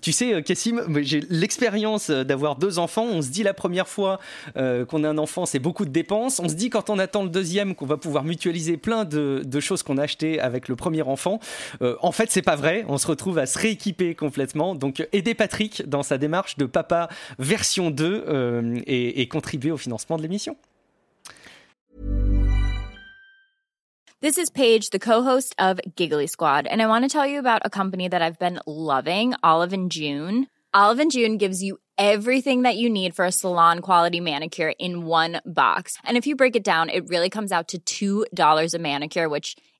tu sais, Cassim, j'ai l'expérience d'avoir deux enfants. On se dit la première fois qu'on a un enfant, c'est beaucoup de dépenses. On se dit quand on attend le deuxième qu'on va pouvoir mutualiser plein de, de choses qu'on a achetées avec le premier enfant. en fait, c'est pas vrai. On se retrouve trouve à se rééquiper complètement. Donc aider Patrick dans sa démarche de papa version 2 euh, et, et contribuer au financement de l'émission. This is Paige, the co-host of Giggly Squad, and I want to tell you about a company that I've been loving, Olive and June. Olive and June gives you everything that you need for a salon quality manicure in one box. And if you break it down, it really comes out to $2 a manicure, which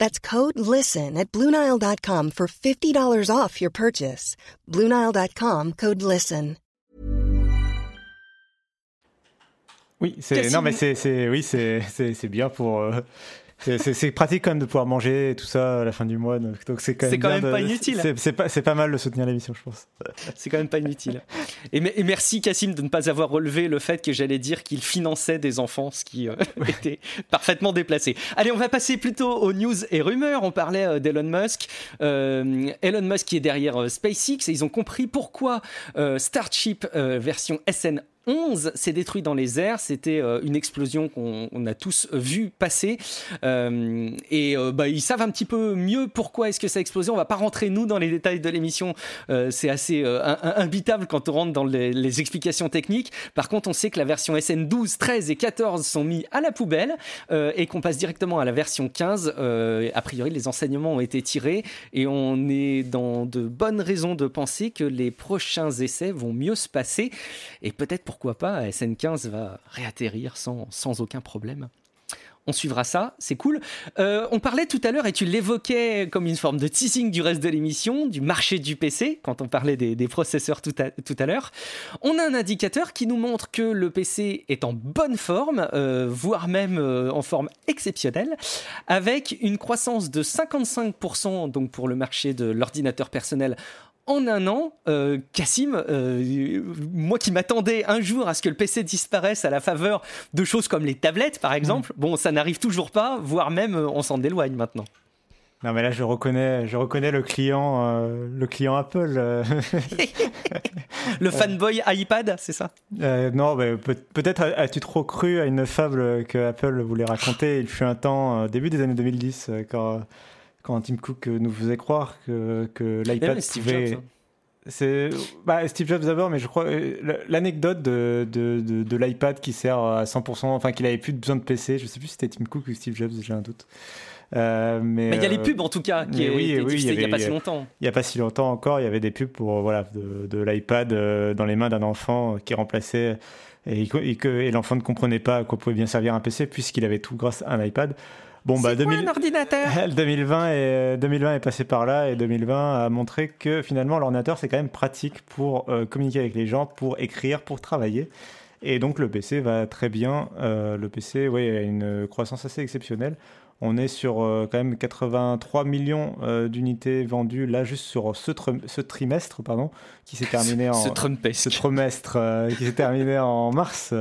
That's code LISTEN at Bluenile.com for $50 off your purchase. Bluenile.com code LISTEN. Oui, c'est non mais c'est c'est oui c'est c'est c'est bien pour euh, c'est- pratique quand même de pouvoir manger et tout ça à la fin du mois donc c'est quand même C'est quand bien même de- pas inutile. c'est pas mal de soutenir l'émission je pense C'est quand même pas inutile. Et, me- et merci Cassim de ne pas avoir relevé le fait que j'allais dire qu'il finançait des enfants, ce qui euh, *laughs* était parfaitement déplacé. Allez, on va passer plutôt aux news et rumeurs. On parlait euh, d'Elon Musk. Euh, Elon Musk qui est derrière SpaceX et ils ont compris pourquoi Starship version SN 11 s'est détruit dans les airs. C'était euh, une explosion qu'on on a tous vu passer. Euh, et euh, bah, ils savent un petit peu mieux pourquoi est-ce que ça a explosé. On va pas rentrer nous dans les détails de l'émission. Euh, c'est assez euh, imbitable quand on rentre dans les, les explications techniques. Par contre, on sait que la version SN 12, 13 et 14 sont mis à la poubelle euh, et qu'on passe directement à la version 15. Euh, a priori, les enseignements ont été tirés et on est dans de bonnes raisons de penser que les prochains essais vont mieux se passer et peut-être pas SN15 va réatterrir sans, sans aucun problème. On suivra ça, c'est cool. Euh, on parlait tout à l'heure, et tu l'évoquais comme une forme de teasing du reste de l'émission, du marché du PC, quand on parlait des, des processeurs tout à, tout à l'heure. On a un indicateur qui nous montre que le PC est en bonne forme, euh, voire même euh, en forme exceptionnelle, avec une croissance de 55% donc pour le marché de l'ordinateur personnel en un an, euh, Cassim, euh, moi qui m'attendais un jour à ce que le PC disparaisse à la faveur de choses comme les tablettes, par exemple, bon, ça n'arrive toujours pas, voire même euh, on s'en éloigne maintenant. non mais là je reconnais je reconnais le client euh, le client Apple euh. *laughs* Le fanboy iPad, c'est ça? Euh, non, mais peut-être as- as-tu trop cru à une fable que Apple voulait raconter? Il fut un temps, début des années 2010, euh, quand, quand Tim Cook euh, nous faisait croire que, que l'iPad pouvait. Jobs, hein. C'est bah, Steve Jobs d'abord, mais je crois euh, l'anecdote de, de, de, de l'iPad qui sert à 100%, enfin qu'il avait plus besoin de PC. Je sais plus si c'était Tim Cook ou Steve Jobs, j'ai un doute. Euh, mais il y a les euh, pubs en tout cas, qui est, oui, il n'y a pas si longtemps. il n'y a pas si longtemps encore, il y avait des pubs pour voilà de, de l'iPad dans les mains d'un enfant qui remplaçait et, et que et l'enfant ne comprenait pas à quoi pouvait bien servir un PC puisqu'il avait tout grâce à un iPad. Bon bah C'est quoi 2000 un ordinateur? *laughs* 2020 est, 2020 est passé par là et 2020 a montré que finalement l'ordinateur c'est quand même pratique pour euh, communiquer avec les gens, pour écrire, pour travailler. Et donc le PC va très bien. Euh, le PC ouais, a une croissance assez exceptionnelle. On est sur euh, quand même 83 millions euh, d'unités vendues là juste sur ce, trim- ce trimestre pardon qui s'est *laughs* terminé en Ce trimestre euh, qui s'est terminé en mars.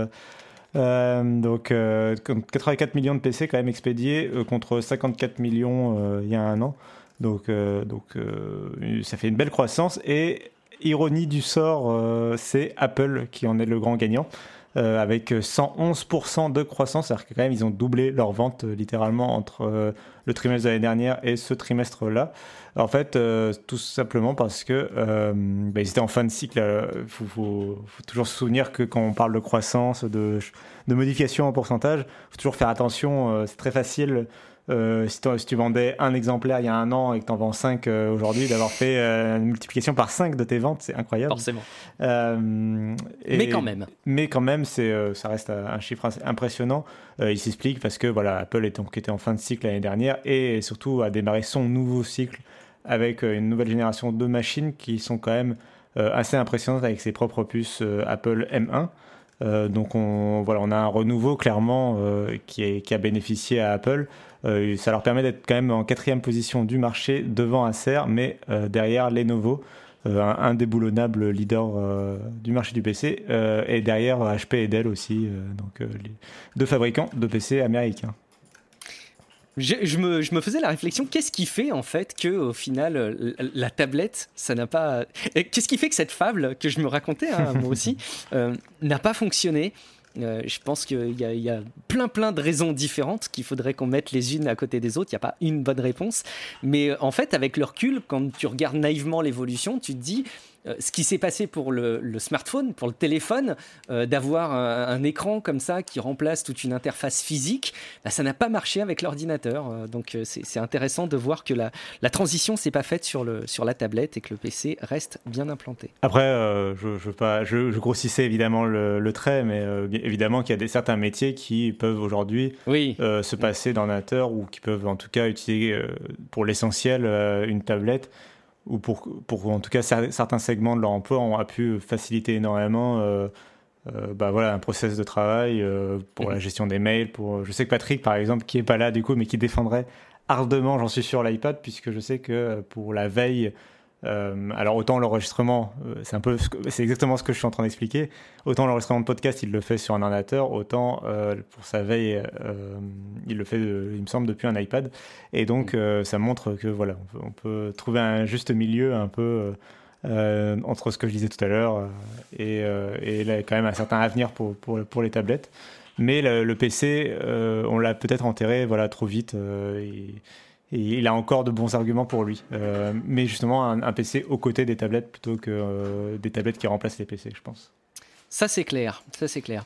Euh, donc euh, comme 84 millions de PC quand même expédiés euh, contre 54 millions euh, il y a un an. Donc, euh, donc euh, ça fait une belle croissance et ironie du sort, euh, c'est Apple qui en est le grand gagnant. Euh, avec 111% de croissance, c'est-à-dire que quand même ils ont doublé leurs ventes euh, littéralement entre euh, le trimestre de l'année dernière et ce trimestre-là. En fait, tout simplement parce que bah, ils étaient en fin de cycle. Il faut, toujours se souvenir que quand on parle de croissance, de, de modification en pourcentage, faut toujours faire attention. c'est très facile. Euh, si, tu vendais un exemplaire il y a un an et que tu en vends 5 aujourd'hui, d'avoir fait euh, une multiplication par 5 de tes ventes, c'est incroyable. Forcément. Euh, et- Mais quand même. mais quand même, c'est, euh, ça reste un chiffre impressionnant. Euh, il s'explique parce que voilà, Apple est donc, était en fin de cycle l'année dernière et surtout a démarré son nouveau cycle avec euh, une nouvelle génération de machines qui sont quand même euh, assez impressionnantes avec ses propres puces euh, Apple M1. Euh, donc on, voilà, on a un renouveau clairement euh, qui, est, qui a bénéficié à Apple. Euh, ça leur permet d'être quand même en quatrième position du marché devant Acer, mais euh, derrière Lenovo. un indéboulonnable leader du marché du PC. et derrière, HP et Dell aussi, donc les deux fabricants de PC américains. Je, me, je, me, faisais la réflexion, qu'est-ce qui fait en fait que au final la tablette, ça n'a pas. Qu'est-ce qui fait que cette fable que je me racontais hein, moi aussi *laughs* n'a pas fonctionné? Euh, je pense qu'il y, a plein plein de raisons différentes qu'il faudrait qu'on mette les unes à côté des autres. Il n'y a pas une bonne réponse. Mais en fait, avec le recul, quand tu regardes naïvement l'évolution, tu te dis, euh, ce qui s'est passé pour le, smartphone, pour le téléphone, euh, d'avoir un, écran comme ça qui remplace toute une interface physique, bah, ça n'a pas marché avec l'ordinateur. Euh, donc c'est intéressant de voir que la, la transition s'est pas faite sur, le, sur la tablette et que le PC reste bien implanté. Après, je, je, pas, je, grossissais évidemment le, trait, mais évidemment qu'il y a des, certains métiers qui peuvent aujourd'hui oui. se passer d'ordinateur ou qui peuvent en tout cas utiliser pour l'essentiel une tablette ou pour, pour en tout cas certains segments de leur emploi ont pu faciliter énormément euh, euh, bah voilà, un process de travail euh, pour la mhm. gestion des mails. Pour, je sais que Patrick, par exemple, qui est pas là du coup, mais qui défendrait ardemment, j'en suis sûr, l'iPad, puisque je sais que pour la veille euh, alors autant l'enregistrement, euh, c'est un peu, c'est exactement ce que je suis en train d'expliquer. Autant l'enregistrement de podcast, il le fait sur un ordinateur, autant euh, pour sa veille, il le fait, il me semble, depuis un iPad. Et donc mm. ça montre que voilà, on peut, trouver un juste milieu un peu entre ce que je disais tout à l'heure et, et là, quand même un certain avenir pour, pour, pour les tablettes. Mais le, PC, on l'a peut-être enterré voilà trop vite. Et, et il a encore de bons arguments pour lui. Euh, mais justement, un, PC aux côtés des tablettes plutôt que euh, des tablettes qui remplacent les PC, je pense. Ça c'est clair, ça c'est clair.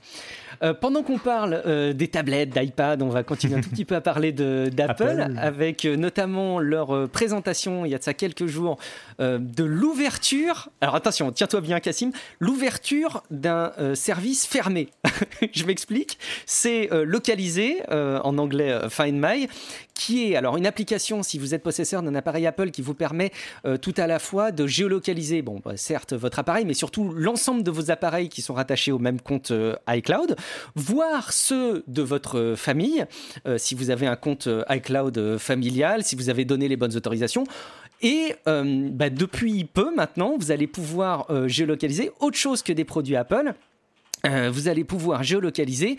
Euh, pendant qu'on parle euh, des tablettes, d'iPad, on va continuer un tout petit peu à parler d'Apple, avec euh, notamment leur présentation il y a de ça quelques jours de l'ouverture. Alors attention, tiens-toi bien Cassim, l'ouverture d'un service fermé. *laughs* Je m'explique. C'est localisé en anglais Find My, qui est alors une application si vous êtes possesseur d'un appareil Apple qui vous permet tout à la fois de géolocaliser, bon, bah, certes votre appareil, mais surtout l'ensemble de vos appareils qui sont rattachés au même compte iCloud voir ceux de votre famille, euh, si vous avez un compte euh, iCloud euh, familial, si vous avez donné les bonnes autorisations. Et bah, depuis peu maintenant, vous allez pouvoir géolocaliser autre chose que des produits Apple. vous allez pouvoir géolocaliser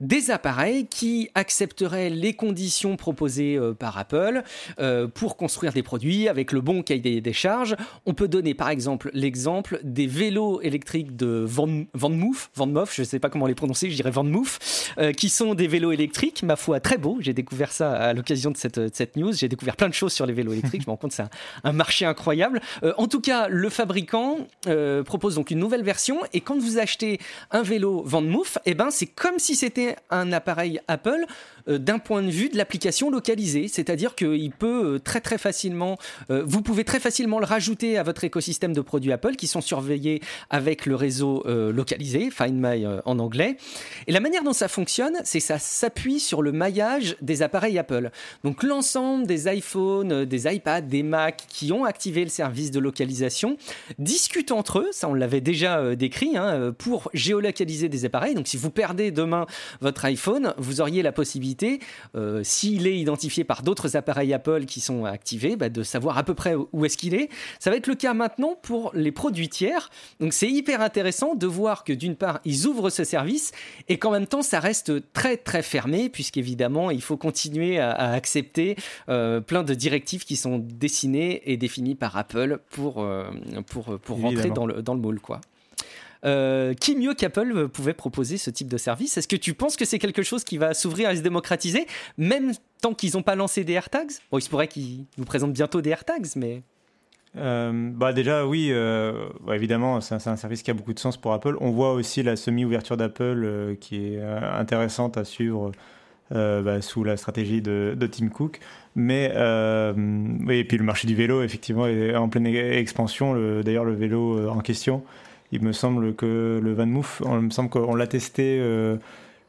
des appareils qui accepteraient les conditions proposées euh, par Apple euh, pour construire des produits avec le bon cahier des charges. On peut donner par exemple l'exemple des vélos électriques de Van, Van je ne sais pas comment les prononcer, je dirais Van Moof, euh, qui sont des vélos électriques, ma foi, très beaux. J'ai découvert ça à l'occasion de cette, cette news. J'ai découvert plein de choses sur les vélos électriques. je me rends compte que c'est un, marché incroyable. en tout cas, le fabricant propose donc une nouvelle version et quand vous achetez un vélo Van eh ben, c'est comme si c'était un appareil Apple d'un point de vue de l'application localisée, c'est-à-dire qu'il peut euh, très très facilement, euh, vous pouvez très facilement le rajouter à votre écosystème de produits Apple qui sont surveillés avec le réseau localisé, Find My en anglais. Et la manière dont ça fonctionne, c'est ça s'appuie sur le maillage des appareils Apple. Donc l'ensemble des iPhones, des iPads, des Macs qui ont activé le service de localisation discutent entre eux, ça on l'avait déjà décrit, hein, pour géolocaliser des appareils. Donc si vous perdez demain votre iPhone, vous auriez la possibilité, euh, s'il est identifié par d'autres appareils Apple qui sont activés, bah, de savoir à peu près où est-ce qu'il est. Ça va être le cas maintenant pour les produits tiers. Donc c'est hyper intéressant de voir que d'une part, ils ouvrent ce service et qu'en même temps, ça reste très très fermé, puisqu'évidemment, il faut continuer à, accepter euh, plein de directives qui sont dessinées et définies par Apple pour, euh, pour, pour rentrer dans le, dans le moule. Quoi. Euh, qui mieux qu'Apple pouvait proposer ce type de service? Est-ce que tu penses que c'est quelque chose qui va s'ouvrir et se démocratiser, même tant qu'ils n'ont pas lancé des AirTags? Bon, il se pourrait qu'ils nous présentent bientôt des AirTags, mais... Euh, bah déjà oui, euh, bah, évidemment c'est un, service qui a beaucoup de sens pour Apple. On voit aussi la semi-ouverture d'Apple qui est intéressante à suivre bah, sous la stratégie de, Tim Cook. Mais et puis le marché du vélo effectivement est en pleine expansion. D'ailleurs le vélo en question il me semble que le Van Moof, il me semble qu'on l'a testé euh,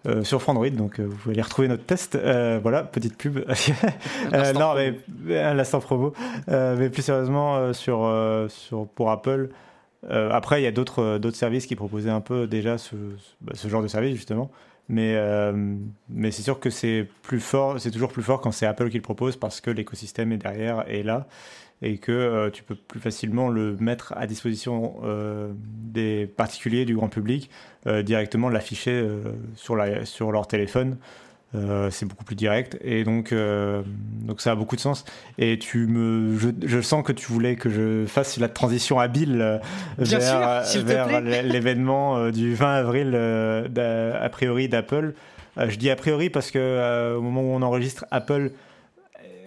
euh, sur Frandroid, donc euh, vous pouvez aller retrouver notre test. voilà, petite pub. *laughs* non, mais un l'instant promo. mais plus sérieusement, sur, sur, pour Apple, après, il y a d'autres services qui proposaient un peu déjà ce, bah, ce genre de service, justement. Mais, mais c'est sûr que c'est plus fort, c'est toujours plus fort quand c'est Apple qui le propose parce que l'écosystème est derrière et là. Et que tu peux plus facilement le mettre à disposition des particuliers, du grand public, directement l'afficher sur, la, sur leur téléphone. Euh, c'est beaucoup plus direct et donc euh, donc ça a beaucoup de sens. Et tu me je, sens que tu voulais que je fasse la transition habile euh, vers, vers l'événement du 20 avril a priori d'Apple. Je dis a priori parce que au moment où on enregistre Apple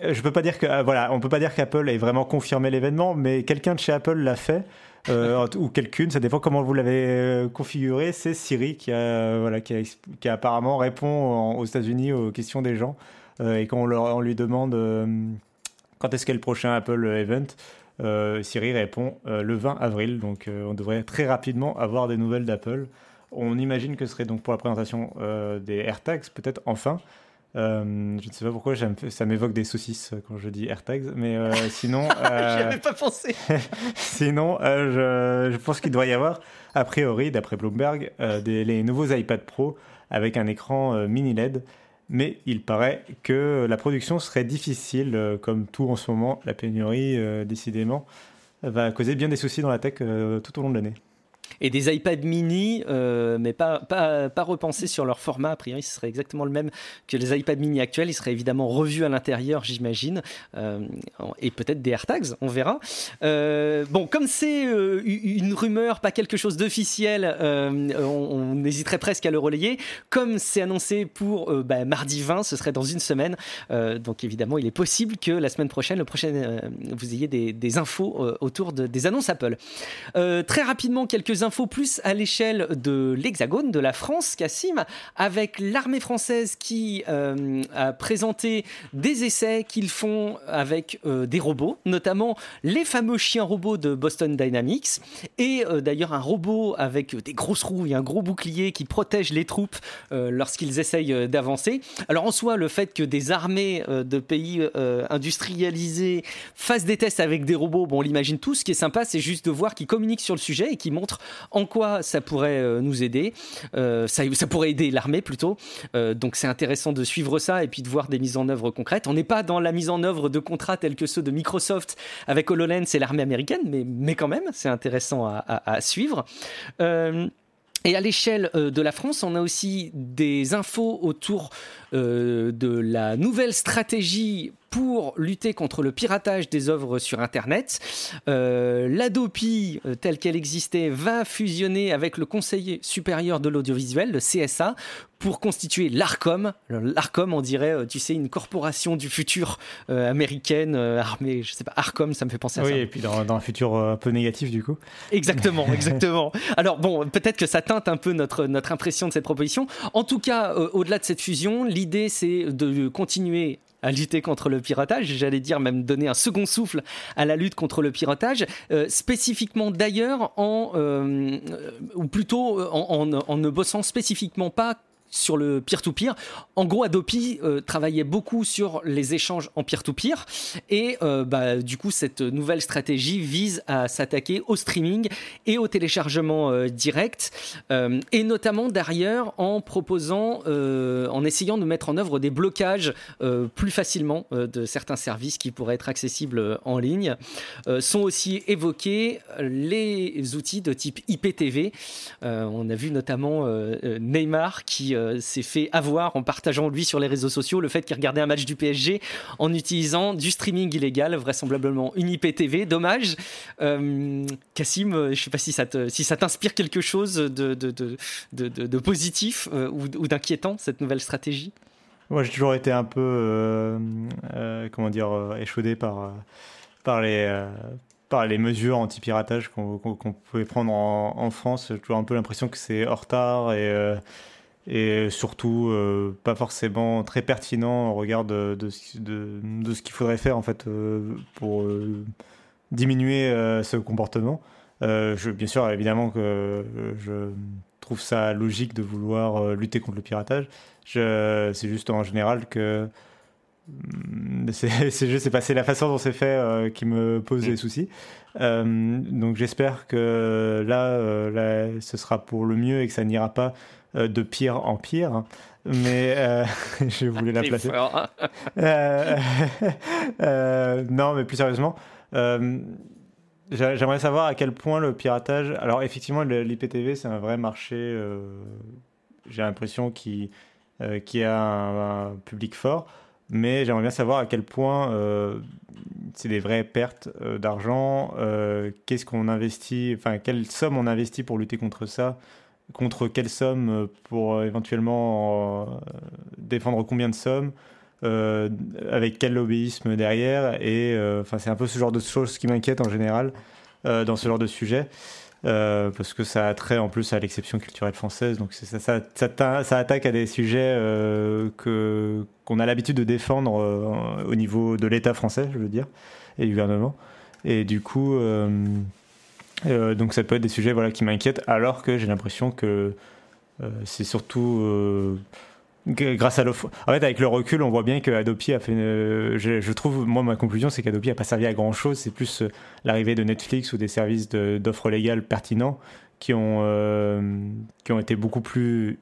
je peux pas dire que voilà on peut pas dire qu'Apple ait vraiment confirmé l'événement mais quelqu'un de chez Apple l'a fait euh, ou quelqu'une, ça dépend comment vous l'avez euh, configuré. C'est Siri qui, voilà, qui, apparemment répond aux États-Unis aux questions des gens. Euh, et quand on, leur, on lui demande quand est-ce qu'est le prochain Apple Event, Siri répond le 20 avril. Donc on devrait très rapidement avoir des nouvelles d'Apple. On imagine que ce serait donc pour la présentation des AirTags, peut-être enfin. Euh, je ne sais pas pourquoi ça m'évoque des saucisses quand je dis AirTags, mais euh, *laughs* *laughs* sinon. Euh, J'y avais pas pensé. sinon, je, pense qu'il doit y avoir, a priori, d'après Bloomberg, des, les nouveaux iPad Pro avec un écran mini LED. Mais il paraît que la production serait difficile, comme tout en ce moment, la pénurie, décidément, va causer bien des soucis dans la tech tout au long de l'année et des iPad mini, euh, mais pas, pas, pas sur leur format. A priori, ce serait exactement le même que les iPad mini actuels. Ils seraient évidemment revus à l'intérieur, j'imagine, euh, et peut-être des AirTags, on verra. Euh, bon, comme c'est une rumeur, pas quelque chose d'officiel, on, hésiterait presque à le relayer. Comme c'est annoncé pour bah, mardi 20, ce serait dans une semaine. donc évidemment, il est possible que la semaine prochaine, le prochain, vous ayez des, infos autour de, des annonces Apple. très rapidement, quelques infos plus à l'échelle de l'Hexagone, de la France, Cassim, avec l'armée française qui euh, a présenté des essais qu'ils font avec euh, des robots, notamment les fameux chiens robots de Boston Dynamics, et euh, d'ailleurs un robot avec des grosses roues et un gros bouclier qui protège les troupes lorsqu'ils essayent d'avancer. Alors en soi, le fait que des armées de pays industrialisés fassent des tests avec des robots, bon, on l'imagine tous, ce qui est sympa, c'est juste de voir qu'ils communiquent sur le sujet et qu'ils montrent en quoi ça pourrait euh, nous aider, euh, ça, pourrait aider l'armée plutôt. Euh, donc c'est intéressant de suivre ça et puis de voir des mises en œuvre concrètes. On n'est pas dans la mise en œuvre de contrats tels que ceux de Microsoft avec HoloLens et l'armée américaine, mais, quand même, c'est intéressant à, suivre. et à l'échelle de la France, on a aussi des infos autour de la nouvelle stratégie pour lutter contre le piratage des œuvres sur Internet. Euh, L'ADOPI, euh, telle qu'elle existait, va fusionner avec le Conseil supérieur de l'audiovisuel, le CSA, pour constituer l'ARCOM. L'ARCOM, on dirait, euh, tu sais, une corporation du futur américaine, armée, je sais pas, ARCOM, ça me fait penser à ça. Oui, et puis dans, un futur un peu négatif, du coup. Exactement, *laughs* exactement. Alors bon, peut-être que ça teinte un peu notre, notre impression de cette proposition. En tout cas, au-delà de cette fusion, l'idée, c'est de continuer à lutter contre le piratage, j'allais dire même donner un second souffle à la lutte contre le piratage, euh, spécifiquement d'ailleurs euh, ou plutôt en, en, ne bossant spécifiquement pas sur le peer-to-peer. En gros, Adopi euh, travaillait beaucoup sur les échanges en peer-to-peer et euh, bah, du coup, cette nouvelle stratégie vise à s'attaquer au streaming et au téléchargement euh, direct et notamment derrière en proposant, en essayant de mettre en œuvre des blocages plus facilement de certains services qui pourraient être accessibles en ligne. sont aussi évoqués les outils de type IPTV. on a vu notamment Neymar qui euh, s'est fait avoir en partageant lui sur les réseaux sociaux le fait qu'il regardait un match du PSG en utilisant du streaming illégal, vraisemblablement une IPTV. Dommage. Euh, Cassim, euh, je ne sais pas si ça, si ça t'inspire quelque chose de, de, de, positif ou, d'inquiétant, cette nouvelle stratégie? Moi, j'ai toujours été un peu, comment dire, échaudé par, par les par les mesures anti-piratage qu'on pouvait prendre en, en France. J'ai toujours un peu l'impression que c'est en retard et, et surtout euh, pas forcément très pertinent au regard de, de, de, ce qu'il faudrait faire en fait euh, pour euh, diminuer ce comportement. je, bien sûr, évidemment que je trouve ça logique de vouloir lutter contre le piratage. C'est juste en général que mm, *laughs* c'est passé la façon dont c'est fait qui me pose des soucis. donc j'espère que là, là, ce sera pour le mieux et que ça n'ira pas de pire en pire. Mais euh, *laughs* je voulais la placer. *laughs* Euh, non, mais plus sérieusement, J'aimerais savoir à quel point le piratage. Alors, effectivement, l'IPTV, c'est un vrai marché, j'ai l'impression, qui, qui a un, public fort. Mais j'aimerais bien savoir à quel point c'est des vraies pertes d'argent. Qu'est-ce qu'on investit Enfin, quelle somme on investit pour lutter contre ça contre quelle somme euh, pour euh, éventuellement euh, défendre combien de sommes avec quel lobbyisme derrière et enfin c'est un peu ce genre de choses qui m'inquiètent en général dans ce genre de sujet parce que ça a trait en plus à l'exception culturelle française donc ça, ça, attaque à des sujets que qu'on a l'habitude de défendre au niveau de l'État français je veux dire et du gouvernement et du coup euh, donc ça peut être des sujets voilà, qui m'inquiètent, alors que j'ai l'impression que euh, c'est surtout euh, grâce à l'offre. En fait, avec le recul, on voit bien que Adopi a fait. Je, trouve, moi, ma conclusion, c'est qu'Adopi n'a pas servi à grand chose. C'est plus l'arrivée de Netflix ou des services d'offres légales pertinents qui ont, qui ont été beaucoup plus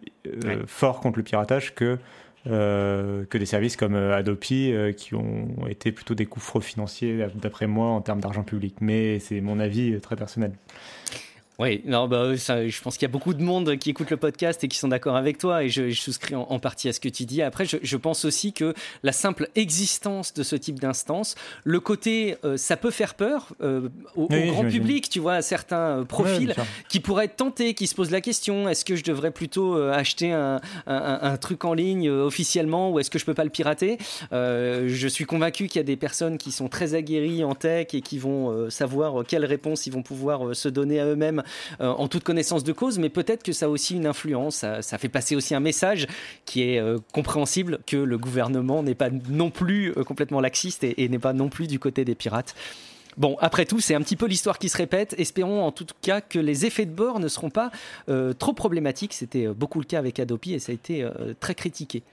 forts contre le piratage que euh, que des services comme euh, Adopi euh, qui ont été plutôt des coûts financiers d'après moi en termes d'argent public. Mais c'est mon avis très personnel. Oui, non, bah, je pense qu'il y a beaucoup de monde qui écoute le podcast et qui sont d'accord avec toi et je, souscris en, partie à ce que tu dis. Après, je, pense aussi que la simple existence de ce type d'instance, le côté, euh, ça peut faire peur euh, au, grand public, tu vois, à certains euh, profils qui pourraient être tentés, qui se posent la question est-ce que je devrais plutôt acheter un, un, truc en ligne officiellement ou est-ce que je peux pas le pirater? Je suis convaincu qu'il y a des personnes qui sont très aguerries en tech et qui vont savoir quelles réponses ils vont pouvoir se donner à eux-mêmes euh, en toute connaissance de cause, mais peut-être que ça a aussi une influence. Ça, fait passer aussi un message qui est euh, compréhensible que le gouvernement n'est pas non plus euh, complètement laxiste et, n'est pas non plus du côté des pirates. Bon, après tout, c'est un petit peu l'histoire qui se répète. Espérons en tout cas que les effets de bord ne seront pas trop problématiques. C'était beaucoup le cas avec Adopi et ça a été très critiqué.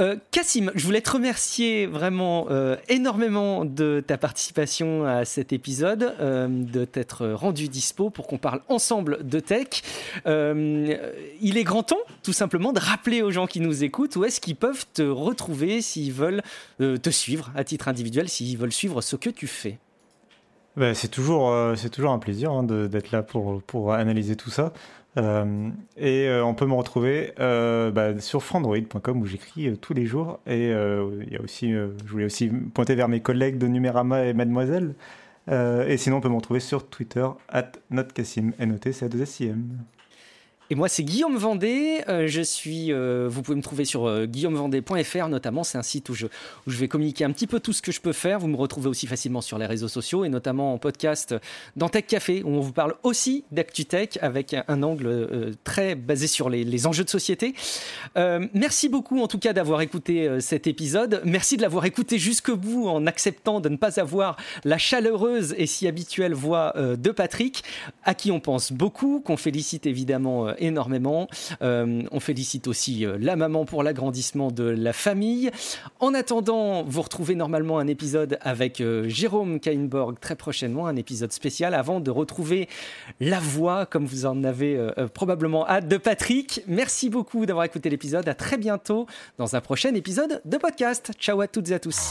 Euh, je voulais te remercier vraiment euh, énormément de ta participation à cet épisode, euh, de t'être rendu dispo pour qu'on parle ensemble de tech. il est grand temps, tout simplement, de rappeler aux gens qui nous écoutent où est-ce qu'ils peuvent te retrouver s'ils veulent te suivre à titre individuel, s'ils veulent suivre ce que tu fais. Ben, c'est toujours, toujours un plaisir hein, d'être là pour analyser tout ça. Euh, et euh, on peut me retrouver euh, bah, sur frandroid.com où j'écris tous les jours. Et il y a aussi, je voulais aussi pointer vers mes collègues de Numérama et Mademoiselle. et sinon, on peut me retrouver sur Twitter, at notcassim, n o t c a 2 s et moi, c'est Guillaume Vendée. Euh, je suis, euh, vous pouvez me trouver sur euh, guillaumevendée.fr notamment. C'est un site où je, où je vais communiquer un petit peu tout ce que je peux faire. Vous me retrouvez aussi facilement sur les réseaux sociaux et notamment en podcast dans Tech Café où on vous parle aussi d'ActuTech avec un angle très basé sur les, les, enjeux de société. merci beaucoup en tout cas d'avoir écouté cet épisode. Merci de l'avoir écouté jusqu'au bout en acceptant de ne pas avoir la chaleureuse et si habituelle voix de Patrick, à qui on pense beaucoup, qu'on félicite évidemment énormément. Euh, on félicite aussi euh, la maman pour l'agrandissement de la famille. En attendant, vous retrouvez normalement un épisode avec euh, Jérôme Kainborg très prochainement, un épisode spécial avant de retrouver la voix, comme vous en avez probablement hâte, de Patrick. Merci beaucoup d'avoir écouté l'épisode. À très bientôt dans un prochain épisode de podcast. Ciao à toutes et à tous.